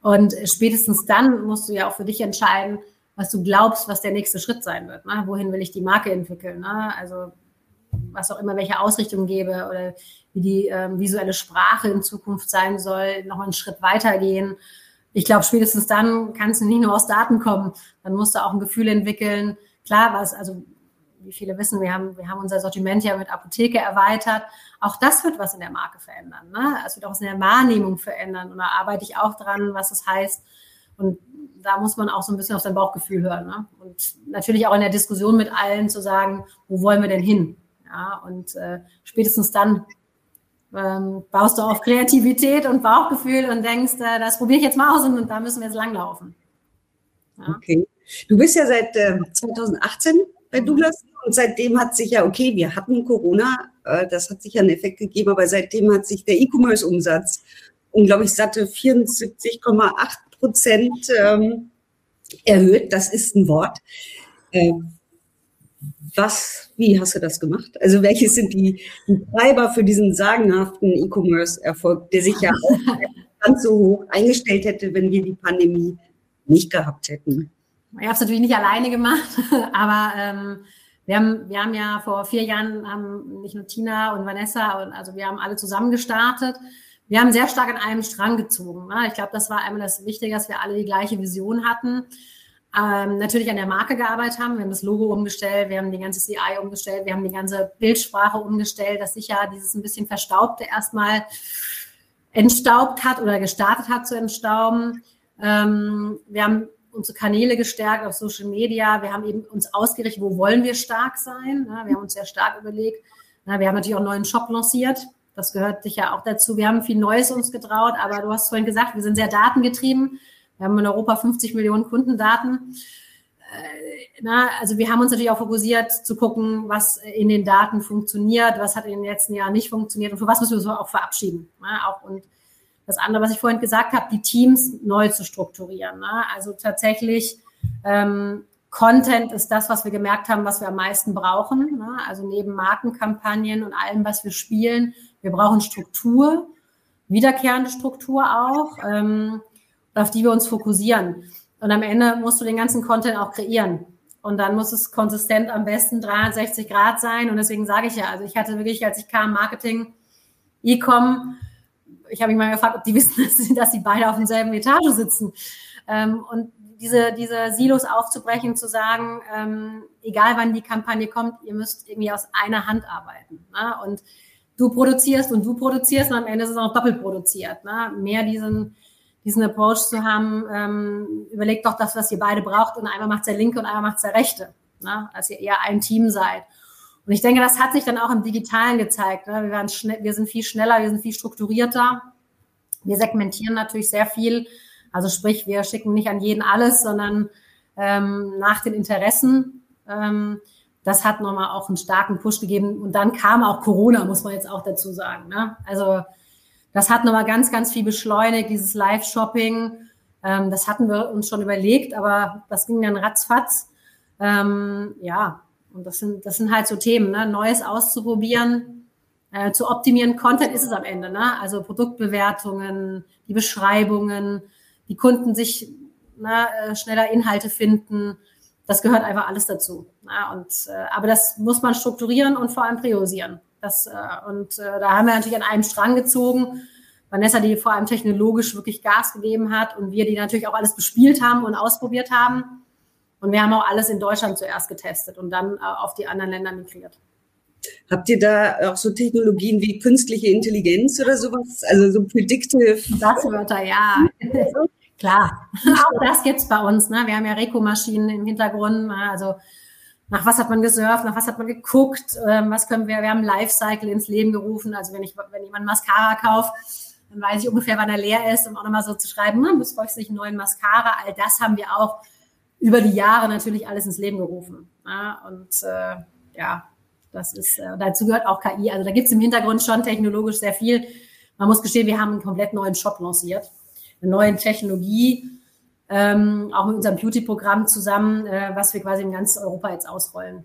Und spätestens dann musst du ja auch für dich entscheiden, was du glaubst, was der nächste Schritt sein wird. Ne? Wohin will ich die Marke entwickeln? Ne? Also was auch immer, welche Ausrichtung gebe oder wie die ähm, visuelle Sprache in Zukunft sein soll, noch einen Schritt weitergehen. Ich glaube, spätestens dann kannst du nicht nur aus Daten kommen, dann musst du auch ein Gefühl entwickeln. Klar, was, also wie viele wissen, wir haben, wir haben unser Sortiment ja mit Apotheke erweitert. Auch das wird was in der Marke verändern. Ne? Es wird auch was in der Wahrnehmung verändern. Und da arbeite ich auch dran, was das heißt. Und da muss man auch so ein bisschen auf sein Bauchgefühl hören. Ne? Und natürlich auch in der Diskussion mit allen zu sagen, wo wollen wir denn hin? Ja, und äh, spätestens dann ähm, baust du auf Kreativität und Bauchgefühl und denkst, äh, das probiere ich jetzt mal aus und, und da müssen wir jetzt langlaufen. Ja. Okay. Du bist ja seit äh, 2018 bei Douglas. Und seitdem hat sich ja, okay, wir hatten Corona, äh, das hat sich ja einen Effekt gegeben, aber seitdem hat sich der E-Commerce-Umsatz um, glaube ich, satte 74,8 Prozent ähm, erhöht. Das ist ein Wort. Was, wie hast du das gemacht? Also welche sind die, die Treiber für diesen sagenhaften E-Commerce-Erfolg, der sich ja auch ganz so hoch eingestellt hätte, wenn wir die Pandemie nicht gehabt hätten? Ich habe es natürlich nicht alleine gemacht, aber ähm, wir, haben, wir haben ja vor vier Jahren haben nicht nur Tina und Vanessa, und, also wir haben alle zusammen gestartet. Wir haben sehr stark an einem Strang gezogen. Ne? Ich glaube, das war einmal das Wichtige, dass wir alle die gleiche Vision hatten. Ähm, natürlich an der Marke gearbeitet haben. Wir haben das Logo umgestellt, wir haben die ganze CI umgestellt, wir haben die ganze Bildsprache umgestellt, dass sich ja dieses ein bisschen Verstaubte erstmal entstaubt hat oder gestartet hat zu entstauben. Ähm, wir haben unsere Kanäle gestärkt auf Social Media. Wir haben eben uns ausgerichtet, wo wollen wir stark sein. Wir haben uns sehr stark überlegt. Wir haben natürlich auch einen neuen Shop lanciert. Das gehört sicher auch dazu. Wir haben viel Neues uns getraut, aber du hast vorhin gesagt, wir sind sehr datengetrieben. Wir haben in Europa 50 Millionen Kundendaten. Äh, na, also wir haben uns natürlich auch fokussiert zu gucken, was in den Daten funktioniert, was hat in den letzten Jahren nicht funktioniert und für was müssen wir uns auch verabschieden. Na, auch und das andere, was ich vorhin gesagt habe, die Teams neu zu strukturieren. Ne? Also tatsächlich ähm, Content ist das, was wir gemerkt haben, was wir am meisten brauchen. Also neben Markenkampagnen und allem, was wir spielen, wir brauchen Struktur, wiederkehrende Struktur auch, ähm, auf die wir uns fokussieren. Und am Ende musst du den ganzen Content auch kreieren. Und dann muss es konsistent am besten 360 Grad sein. Und deswegen sage ich ja, also ich hatte wirklich, als ich kam, Marketing, E-Com, ich habe mich mal gefragt, ob die wissen, dass sie, dass sie beide auf demselben Etage sitzen. Ähm, und diese, diese Silos aufzubrechen, zu sagen, ähm, egal wann die Kampagne kommt, ihr müsst irgendwie aus einer Hand arbeiten. Ne? Und du produzierst und du produzierst und am Ende ist es auch doppelt produziert. Ne? Mehr diesen, diesen Approach zu haben, ähm, überlegt doch das, was ihr beide braucht und einmal macht der Linke und einmal macht der Rechte. Ne? Dass ihr eher ein Team seid. Und ich denke, das hat sich dann auch im Digitalen gezeigt. Ne? Wir, waren schnell, wir sind viel schneller, wir sind viel strukturierter. Wir segmentieren natürlich sehr viel. Also sprich, wir schicken nicht an jeden alles, sondern ähm, nach den Interessen. Ähm, das hat nochmal auch einen starken Push gegeben. Und dann kam auch Corona, muss man jetzt auch dazu sagen. Ne? Also das hat nochmal ganz, ganz viel beschleunigt, dieses Live-Shopping. Ähm, das hatten wir uns schon überlegt, aber das ging dann ratzfatz. Ähm, ja, und das sind, das sind halt so Themen, ne? Neues auszuprobieren, äh, zu optimieren. Content ist es am Ende, ne? Also Produktbewertungen, die Beschreibungen, die Kunden sich ne, äh, schneller Inhalte finden. Das gehört einfach alles dazu. Ne? Und, äh, aber das muss man strukturieren und vor allem priorisieren. Das, äh, und äh, da haben wir natürlich an einem Strang gezogen. Vanessa, die vor allem technologisch wirklich Gas gegeben hat und wir, die natürlich auch alles bespielt haben und ausprobiert haben. Und wir haben auch alles in Deutschland zuerst getestet und dann äh, auf die anderen Länder migriert. Habt ihr da auch so Technologien wie künstliche Intelligenz oder sowas? Also so predictive? Buzzwörter, ja. Klar, auch das gibt's bei uns. Ne? Wir haben ja Reko-Maschinen im Hintergrund. Ne? Also nach was hat man gesurft, nach was hat man geguckt, ähm, was können wir, wir haben Lifecycle ins Leben gerufen. Also wenn ich, wenn jemand Mascara kauft, dann weiß ich ungefähr, wann er leer ist, um auch nochmal so zu schreiben, man muss sich einen neuen Mascara. All das haben wir auch über die Jahre natürlich alles ins Leben gerufen. Ja, und äh, ja, das ist, äh, dazu gehört auch KI. Also da gibt es im Hintergrund schon technologisch sehr viel. Man muss gestehen, wir haben einen komplett neuen Shop lanciert, eine neue Technologie, ähm, auch mit unserem Beauty-Programm zusammen, äh, was wir quasi in ganz Europa jetzt ausrollen.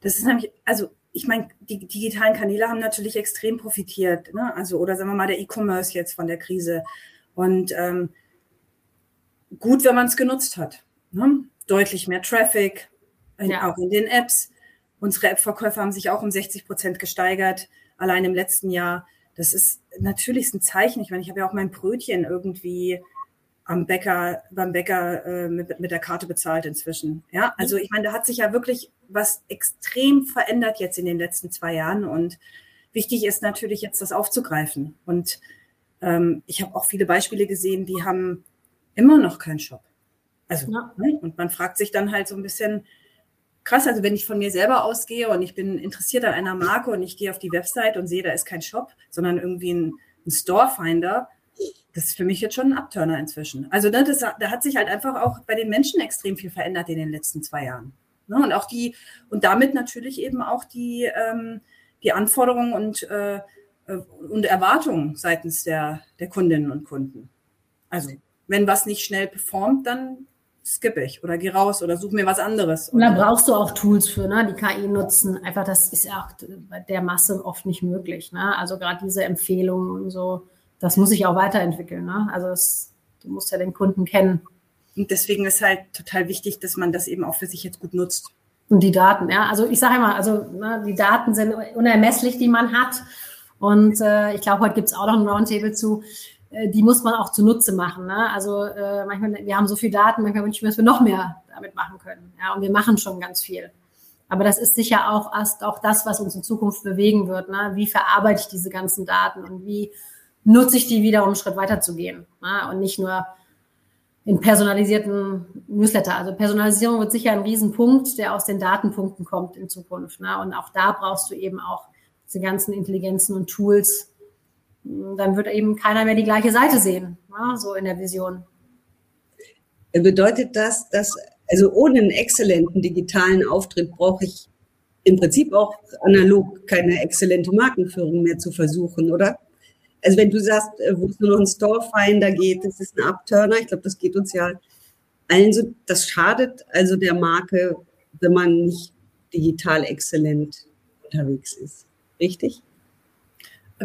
Das ist nämlich, also ich meine, die digitalen Kanäle haben natürlich extrem profitiert, ne? Also, oder sagen wir mal, der E-Commerce jetzt von der Krise. Und ähm, gut, wenn man es genutzt hat. Ne? Deutlich mehr Traffic, in, ja. auch in den Apps. Unsere App-Verkäufe haben sich auch um 60 Prozent gesteigert, allein im letzten Jahr. Das ist natürlich ein Zeichen. Ich meine, ich habe ja auch mein Brötchen irgendwie am Bäcker, beim Bäcker äh, mit, mit der Karte bezahlt inzwischen. Ja, also ich meine, da hat sich ja wirklich was extrem verändert jetzt in den letzten zwei Jahren und wichtig ist natürlich jetzt das aufzugreifen. Und ähm, ich habe auch viele Beispiele gesehen, die haben immer noch keinen Shop. Also, ja. ne? und man fragt sich dann halt so ein bisschen, krass, also wenn ich von mir selber ausgehe und ich bin interessiert an einer Marke und ich gehe auf die Website und sehe, da ist kein Shop, sondern irgendwie ein, ein Storefinder, das ist für mich jetzt schon ein Abturner inzwischen. Also ne, das, da hat sich halt einfach auch bei den Menschen extrem viel verändert in den letzten zwei Jahren. Ne? Und auch die, und damit natürlich eben auch die, ähm, die Anforderungen und, äh, äh und Erwartungen seitens der, der Kundinnen und Kunden. Also wenn was nicht schnell performt, dann skippe ich oder geh raus oder suche mir was anderes. Und da brauchst du auch Tools für, ne, die KI nutzen. Einfach, das ist ja auch bei der Masse oft nicht möglich. Ne? Also gerade diese Empfehlungen und so, das muss sich auch weiterentwickeln. Ne? Also das, du musst ja den Kunden kennen. Und deswegen ist halt total wichtig, dass man das eben auch für sich jetzt gut nutzt. Und die Daten, ja. Also ich sage immer, also ne, die Daten sind unermesslich, die man hat. Und äh, ich glaube, heute gibt es auch noch ein Roundtable zu. Äh, die muss man auch zunutze machen. Ne? Also äh, manchmal, wir haben so viel Daten, manchmal wünschen wir, dass wir noch mehr damit machen können. Ja, und wir machen schon ganz viel. Aber das ist sicher auch erst auch das, was uns in Zukunft bewegen wird. Ne? Wie verarbeite ich diese ganzen Daten und wie nutze ich die wieder, um einen Schritt weiter zu gehen? Ne? Und nicht nur in personalisierten Newsletter. Also Personalisierung wird sicher ein Riesenpunkt, der aus den Datenpunkten kommt in Zukunft. Ne? Und auch da brauchst du eben auch diese ganzen Intelligenzen und Tools, dann wird eben keiner mehr die gleiche Seite sehen, ja, so in der Vision. Bedeutet das, dass, also ohne einen exzellenten digitalen Auftritt brauche ich im Prinzip auch analog keine exzellente Markenführung mehr zu versuchen, oder? Also wenn du sagst, äh, wo es nur noch ein Storefinder geht, das ist ein Upturner, ich glaube, das geht uns ja allen so, das schadet also der Marke, wenn man nicht digital exzellent unterwegs ist. Richtig?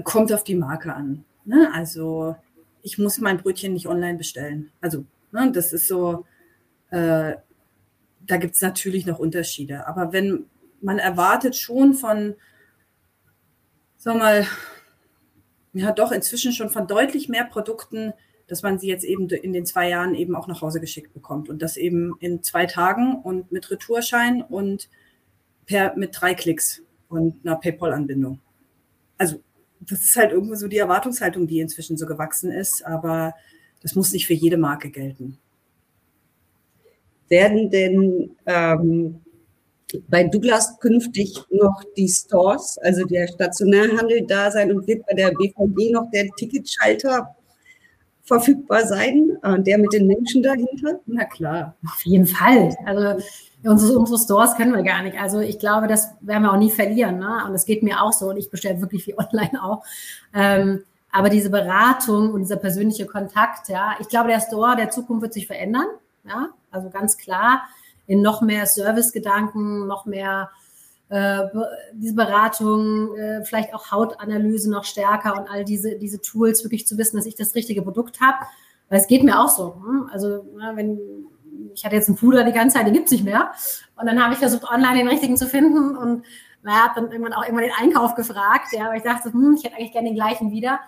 kommt auf die Marke an. Ne? Also ich muss mein Brötchen nicht online bestellen. Also ne, das ist so, äh, da gibt es natürlich noch Unterschiede. Aber wenn man erwartet schon von, sag mal, ja doch inzwischen schon von deutlich mehr Produkten, dass man sie jetzt eben in den zwei Jahren eben auch nach Hause geschickt bekommt und das eben in zwei Tagen und mit Retourschein und per mit drei Klicks und einer PayPal-Anbindung. Also das ist halt irgendwo so die Erwartungshaltung, die inzwischen so gewachsen ist, aber das muss nicht für jede Marke gelten. Werden denn ähm, bei Douglas künftig noch die Stores, also der Stationärhandel da sein und wird bei der BVG noch der Ticketschalter verfügbar sein, äh, der mit den Menschen dahinter? Na klar. Auf jeden Fall. Also Unsere, unsere Stores kennen wir gar nicht. Also ich glaube, das werden wir auch nie verlieren. Ne? Und es geht mir auch so und ich bestelle wirklich viel online auch. Ähm, aber diese Beratung und dieser persönliche Kontakt, ja, ich glaube, der Store der Zukunft wird sich verändern. Ja, also ganz klar. In noch mehr Servicegedanken, noch mehr äh, diese Beratung, äh, vielleicht auch Hautanalyse noch stärker und all diese, diese Tools, wirklich zu wissen, dass ich das richtige Produkt habe. Weil es geht mir auch so. Hm? Also, na, wenn ich hatte jetzt einen Puder die ganze Zeit, den gibt's nicht mehr. Und dann habe ich versucht, online den richtigen zu finden und naja, habe dann irgendwann auch irgendwann den Einkauf gefragt, ja, weil ich dachte, hm, ich hätte eigentlich gerne den gleichen wieder.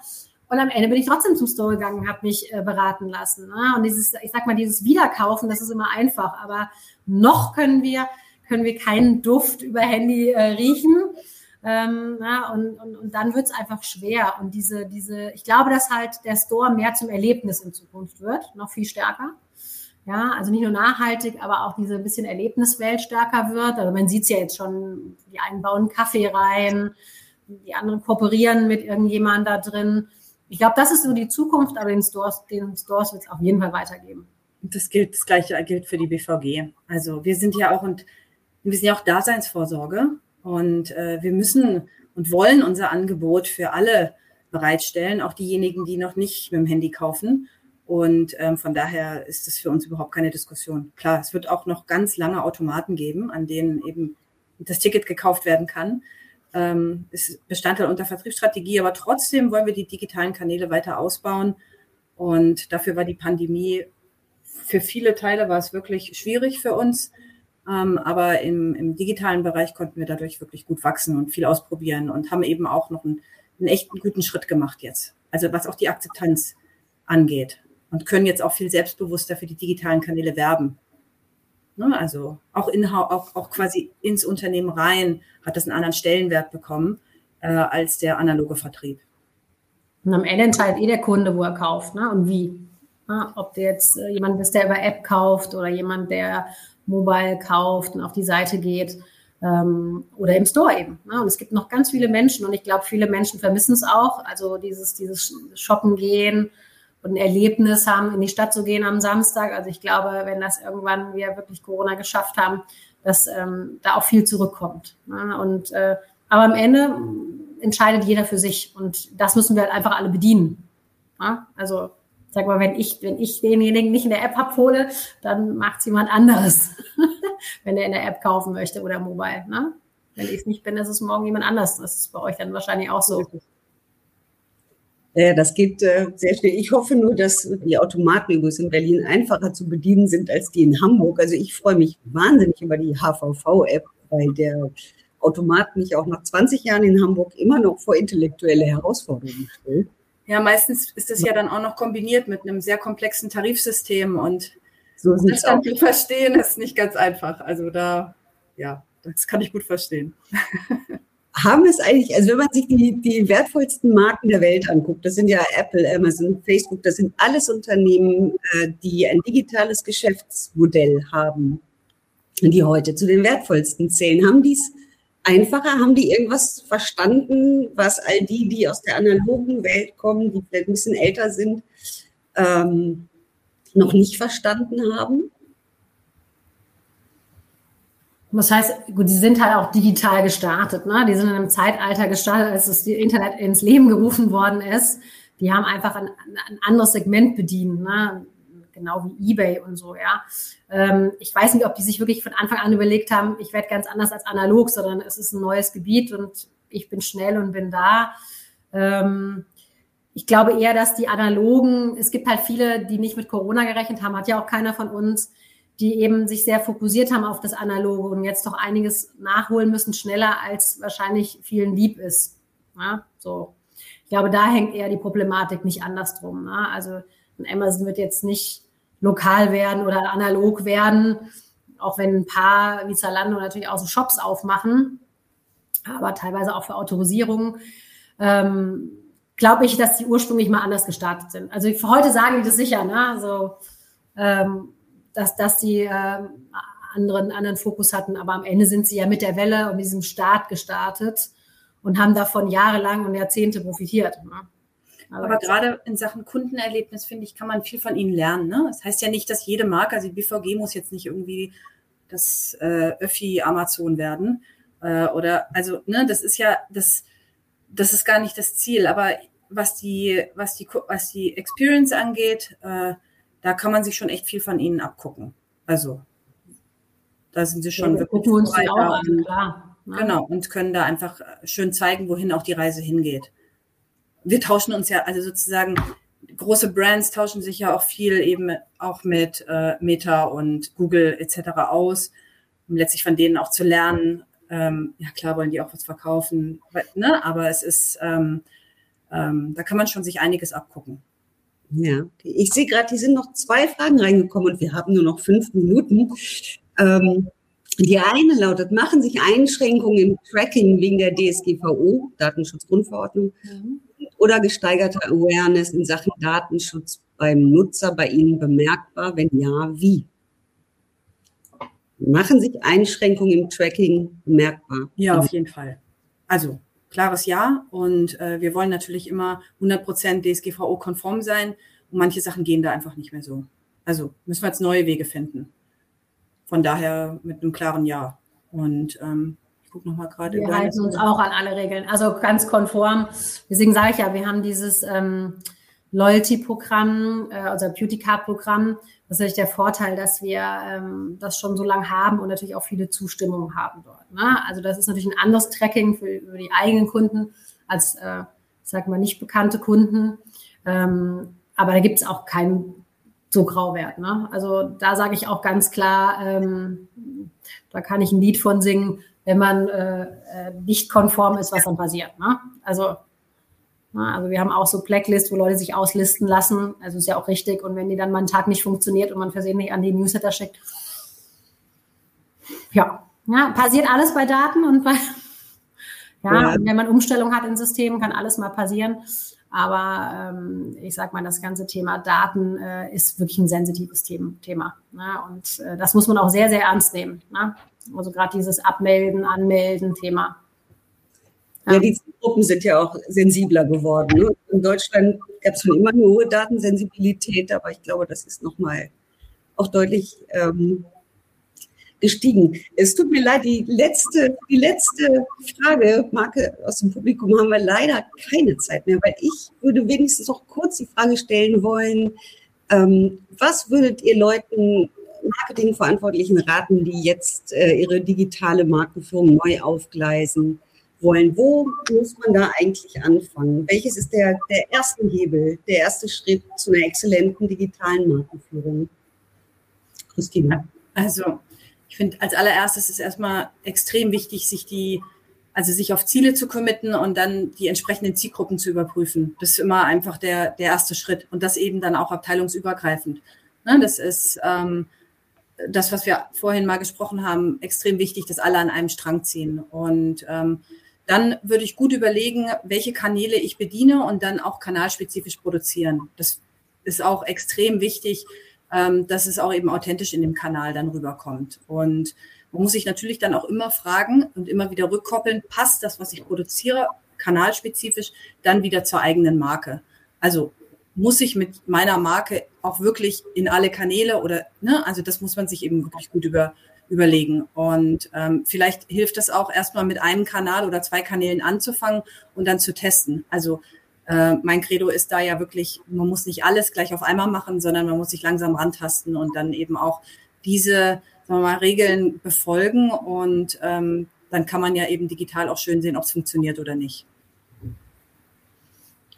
Und am Ende bin ich trotzdem zum Store gegangen und habe mich äh, beraten lassen. Ne? Und dieses, ich sag mal, dieses Wiederkaufen, das ist immer einfach. Aber noch können wir, können wir keinen Duft über Handy äh, riechen. Ähm, na, und, und, und dann wird es einfach schwer. Und diese, diese, ich glaube, dass halt der Store mehr zum Erlebnis in Zukunft wird, noch viel stärker. Ja, also nicht nur nachhaltig, aber auch diese bisschen Erlebniswelt stärker wird. Also man sieht es ja jetzt schon, die einen bauen Kaffee rein, die anderen kooperieren mit irgendjemandem da drin. Ich glaube, das ist so die Zukunft, aber den Stores, den Stores wird es auf jeden Fall weitergeben. Das gilt, das Gleiche gilt für die BVG. Also wir sind ja auch und wir sind ja auch Daseinsvorsorge und äh, wir müssen und wollen unser Angebot für alle bereitstellen, auch diejenigen, die noch nicht mit dem Handy kaufen. Und ähm, von daher ist das für uns überhaupt keine Diskussion. Klar, es wird auch noch ganz lange Automaten geben, an denen eben das Ticket gekauft werden kann. Ähm, ist Bestandteil unserer Vertriebsstrategie, aber trotzdem wollen wir die digitalen Kanäle weiter ausbauen. Und dafür war die Pandemie für viele Teile war es wirklich schwierig für uns. Ähm, aber im, im digitalen Bereich konnten wir dadurch wirklich gut wachsen und viel ausprobieren und haben eben auch noch einen, einen echten guten Schritt gemacht jetzt. Also was auch die Akzeptanz angeht und können jetzt auch viel selbstbewusster für die digitalen Kanäle werben. Ne? Also auch, in, auch, auch quasi ins Unternehmen rein hat das einen anderen Stellenwert bekommen äh, als der analoge Vertrieb. Und am Ende entscheidet eh der Kunde, wo er kauft ne? und wie. Ja, ob der jetzt äh, jemand ist, der über App kauft oder jemand, der mobile kauft und auf die Seite geht ähm, oder im Store eben. Ne? Und es gibt noch ganz viele Menschen und ich glaube, viele Menschen vermissen es auch. Also dieses, dieses Shoppen gehen, und ein Erlebnis haben, in die Stadt zu gehen am Samstag. Also ich glaube, wenn das irgendwann wir wirklich Corona geschafft haben, dass ähm, da auch viel zurückkommt. Ne? Und äh, aber am Ende entscheidet jeder für sich und das müssen wir halt einfach alle bedienen. Ne? Also sag mal, wenn ich, wenn ich denjenigen nicht in der App abhole, dann macht jemand anderes, wenn er in der App kaufen möchte oder mobile. Ne? Wenn ich es nicht bin, ist es morgen jemand anders. Das ist bei euch dann wahrscheinlich auch so. Ja, das geht äh, sehr schnell. Ich hoffe nur, dass die Automaten übrigens in Berlin einfacher zu bedienen sind als die in Hamburg. Also ich freue mich wahnsinnig über die HVV-App, weil der Automat mich auch nach 20 Jahren in Hamburg immer noch vor intellektuelle Herausforderungen stellt. Ja, meistens ist das ja dann auch noch kombiniert mit einem sehr komplexen Tarifsystem und so das dann zu verstehen ist nicht ganz einfach. Also da, ja, das kann ich gut verstehen. haben es eigentlich, also wenn man sich die, die wertvollsten Marken der Welt anguckt, das sind ja Apple, Amazon, Facebook, das sind alles Unternehmen, äh, die ein digitales Geschäftsmodell haben, die heute zu den wertvollsten zählen. Haben die es einfacher? Haben die irgendwas verstanden, was all die, die aus der analogen Welt kommen, die vielleicht ein bisschen älter sind, ähm, noch nicht verstanden haben? Das heißt, gut, die sind halt auch digital gestartet. Ne? Die sind in einem Zeitalter gestartet, als das Internet ins Leben gerufen worden ist. Die haben einfach ein, ein anderes Segment bedient, ne? genau wie eBay und so. Ja, ähm, ich weiß nicht, ob die sich wirklich von Anfang an überlegt haben, ich werde ganz anders als analog, sondern es ist ein neues Gebiet und ich bin schnell und bin da. Ähm, ich glaube eher, dass die analogen, es gibt halt viele, die nicht mit Corona gerechnet haben, hat ja auch keiner von uns die eben sich sehr fokussiert haben auf das Analoge und jetzt doch einiges nachholen müssen, schneller als wahrscheinlich vielen lieb ist. Ja, so. Ich glaube, da hängt eher die Problematik nicht andersrum. Ne? Also Amazon wird jetzt nicht lokal werden oder analog werden, auch wenn ein paar wie Zalando natürlich auch so Shops aufmachen, aber teilweise auch für Autorisierung. Ähm, glaube ich, dass die ursprünglich mal anders gestartet sind. Also für heute sagen die das sicher, ne? Also ähm, dass, dass die äh, anderen, anderen Fokus hatten. Aber am Ende sind sie ja mit der Welle und diesem Start gestartet und haben davon jahrelang und Jahrzehnte profitiert. Ne? Aber, Aber gerade in Sachen Kundenerlebnis, finde ich, kann man viel von ihnen lernen. Ne? Das heißt ja nicht, dass jede Marke, also die BVG muss jetzt nicht irgendwie das äh, Öffi Amazon werden. Äh, oder also, ne, das ist ja, das, das ist gar nicht das Ziel. Aber was die, was die, was die Experience angeht, äh, da kann man sich schon echt viel von ihnen abgucken. Also Da sind sie schon ja, wirklich gucken uns auch an, klar. Ne? Genau, und können da einfach schön zeigen, wohin auch die Reise hingeht. Wir tauschen uns ja, also sozusagen, große Brands tauschen sich ja auch viel eben auch mit äh, Meta und Google etc. aus, um letztlich von denen auch zu lernen. Ähm, ja, klar wollen die auch was verkaufen, ne? aber es ist, ähm, ähm, da kann man schon sich einiges abgucken. Ja, ich sehe gerade, hier sind noch zwei Fragen reingekommen und wir haben nur noch fünf Minuten. Ähm, die eine lautet, machen sich Einschränkungen im Tracking wegen der DSGVO, Datenschutzgrundverordnung, mhm. oder gesteigerte Awareness in Sachen Datenschutz beim Nutzer bei Ihnen bemerkbar? Wenn ja, wie? Machen sich Einschränkungen im Tracking bemerkbar? Ja, auf jeden Fall. Also klares Ja. Und äh, wir wollen natürlich immer 100% DSGVO-konform sein. Und manche Sachen gehen da einfach nicht mehr so. Also müssen wir jetzt neue Wege finden. Von daher mit einem klaren Ja. Und ähm, ich gucke nochmal gerade. Wir halten uns auch an alle Regeln. Also ganz konform. Deswegen sage ich ja, wir haben dieses ähm, Loyalty-Programm, äh, also Beauty Card-Programm. Das ist natürlich der Vorteil, dass wir ähm, das schon so lange haben und natürlich auch viele Zustimmungen haben dort. Ne? Also das ist natürlich ein anderes Tracking für, für die eigenen Kunden als, äh, sagen wir, nicht bekannte Kunden. Ähm, aber da gibt es auch keinen so Grauwert. Ne? Also da sage ich auch ganz klar, ähm, da kann ich ein Lied von singen, wenn man äh, äh nicht konform ist, was dann passiert. Ne? Also, also wir haben auch so Blacklist, wo Leute sich auslisten lassen. Also ist ja auch richtig. Und wenn die dann mal einen Tag nicht funktioniert und man versehentlich an die Newsletter schickt, ja, ja passiert alles bei Daten und bei ja, ja. wenn man Umstellung hat in Systemen, kann alles mal passieren. Aber ähm, ich sage mal, das ganze Thema Daten äh, ist wirklich ein sensitives Thema. Ne? Und äh, das muss man auch sehr, sehr ernst nehmen. Ne? Also gerade dieses Abmelden, Anmelden Thema. Ja. die Gruppen sind ja auch sensibler geworden. Ne? In Deutschland gab es schon immer eine hohe Datensensibilität, aber ich glaube, das ist nochmal auch deutlich ähm, gestiegen. Es tut mir leid, die letzte, die letzte Frage, Marke aus dem Publikum, haben wir leider keine Zeit mehr, weil ich würde wenigstens noch kurz die Frage stellen wollen, ähm, was würdet ihr Leuten, Marketingverantwortlichen raten, die jetzt äh, ihre digitale Markenführung neu aufgleisen wollen? Wo muss man da eigentlich anfangen? Welches ist der, der erste Hebel, der erste Schritt zu einer exzellenten digitalen Markenführung? Christina. Also ich finde, als allererstes ist erstmal extrem wichtig, sich die, also sich auf Ziele zu committen und dann die entsprechenden Zielgruppen zu überprüfen. Das ist immer einfach der, der erste Schritt und das eben dann auch abteilungsübergreifend. Ne, das ist ähm, das, was wir vorhin mal gesprochen haben, extrem wichtig, dass alle an einem Strang ziehen. Und ähm, dann würde ich gut überlegen, welche Kanäle ich bediene und dann auch kanalspezifisch produzieren. Das ist auch extrem wichtig, ähm, dass es auch eben authentisch in dem Kanal dann rüberkommt. Und man muss sich natürlich dann auch immer fragen und immer wieder rückkoppeln, passt das, was ich produziere, kanalspezifisch, dann wieder zur eigenen Marke. Also muss ich mit meiner Marke auch wirklich in alle Kanäle oder, ne, also das muss man sich eben wirklich gut über, überlegen. Und ähm, vielleicht hilft es auch erstmal mit einem Kanal oder zwei Kanälen anzufangen und dann zu testen. Also äh, mein Credo ist da ja wirklich, man muss nicht alles gleich auf einmal machen, sondern man muss sich langsam rantasten und dann eben auch diese sagen wir mal, Regeln befolgen und ähm, dann kann man ja eben digital auch schön sehen, ob es funktioniert oder nicht.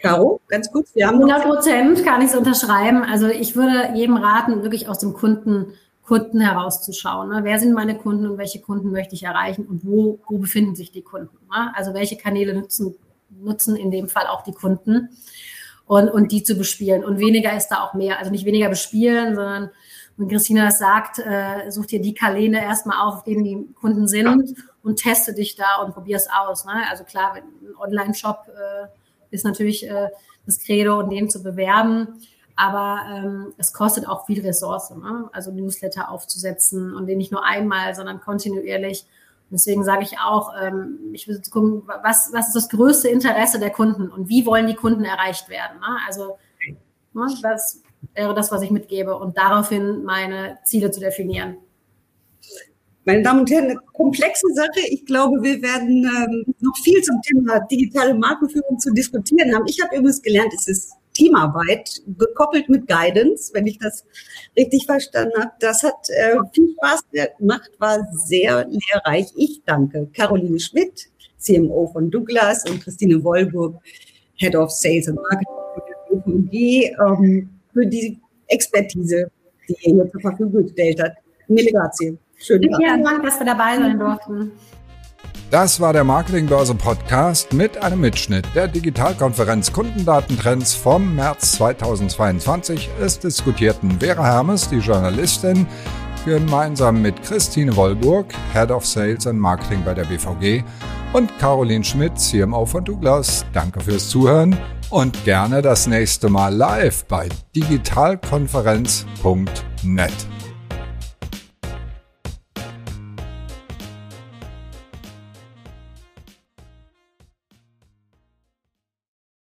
Caro, ganz kurz. Wir haben 100 Prozent kann ich es unterschreiben. Also ich würde jedem raten, wirklich aus dem Kunden, Kunden herauszuschauen. Ne? Wer sind meine Kunden und welche Kunden möchte ich erreichen und wo, wo befinden sich die Kunden? Ne? Also welche Kanäle nutzen nutzen in dem Fall auch die Kunden und, und die zu bespielen. Und weniger ist da auch mehr. Also nicht weniger bespielen, sondern wenn Christina sagt, äh, such dir die Kanäle erstmal auf, auf denen die Kunden sind und teste dich da und probier es aus. Ne? Also klar, ein Online-Shop äh, ist natürlich äh, das Credo und den zu bewerben. Aber ähm, es kostet auch viel Ressource, ne? also Newsletter aufzusetzen und den nicht nur einmal, sondern kontinuierlich. Deswegen sage ich auch, ähm, ich will gucken, was, was ist das größte Interesse der Kunden und wie wollen die Kunden erreicht werden. Ne? Also ne, das wäre das, was ich mitgebe und daraufhin meine Ziele zu definieren. Meine Damen und Herren, eine komplexe Sache. Ich glaube, wir werden ähm, noch viel zum Thema digitale Markenführung zu diskutieren haben. Ich habe übrigens gelernt, es ist Teamarbeit, gekoppelt mit Guidance, wenn ich das richtig verstanden habe. Das hat äh, viel Spaß gemacht, war sehr lehrreich. Ich danke Caroline Schmidt, CMO von Douglas und Christine Wollburg, Head of Sales and Marketing für die, ähm, für die Expertise, die ihr hier zur Verfügung gestellt hat. Mille grazie. Schönen Vielen Dank, dass wir dabei sein durften. Das war der Marketingbörse Podcast mit einem Mitschnitt der Digitalkonferenz Kundendatentrends vom März 2022. Es diskutierten Vera Hermes, die Journalistin, gemeinsam mit Christine Wollburg, Head of Sales and Marketing bei der BVG und Caroline Schmidt, CMO von Douglas. Danke fürs Zuhören und gerne das nächste Mal live bei digitalkonferenz.net.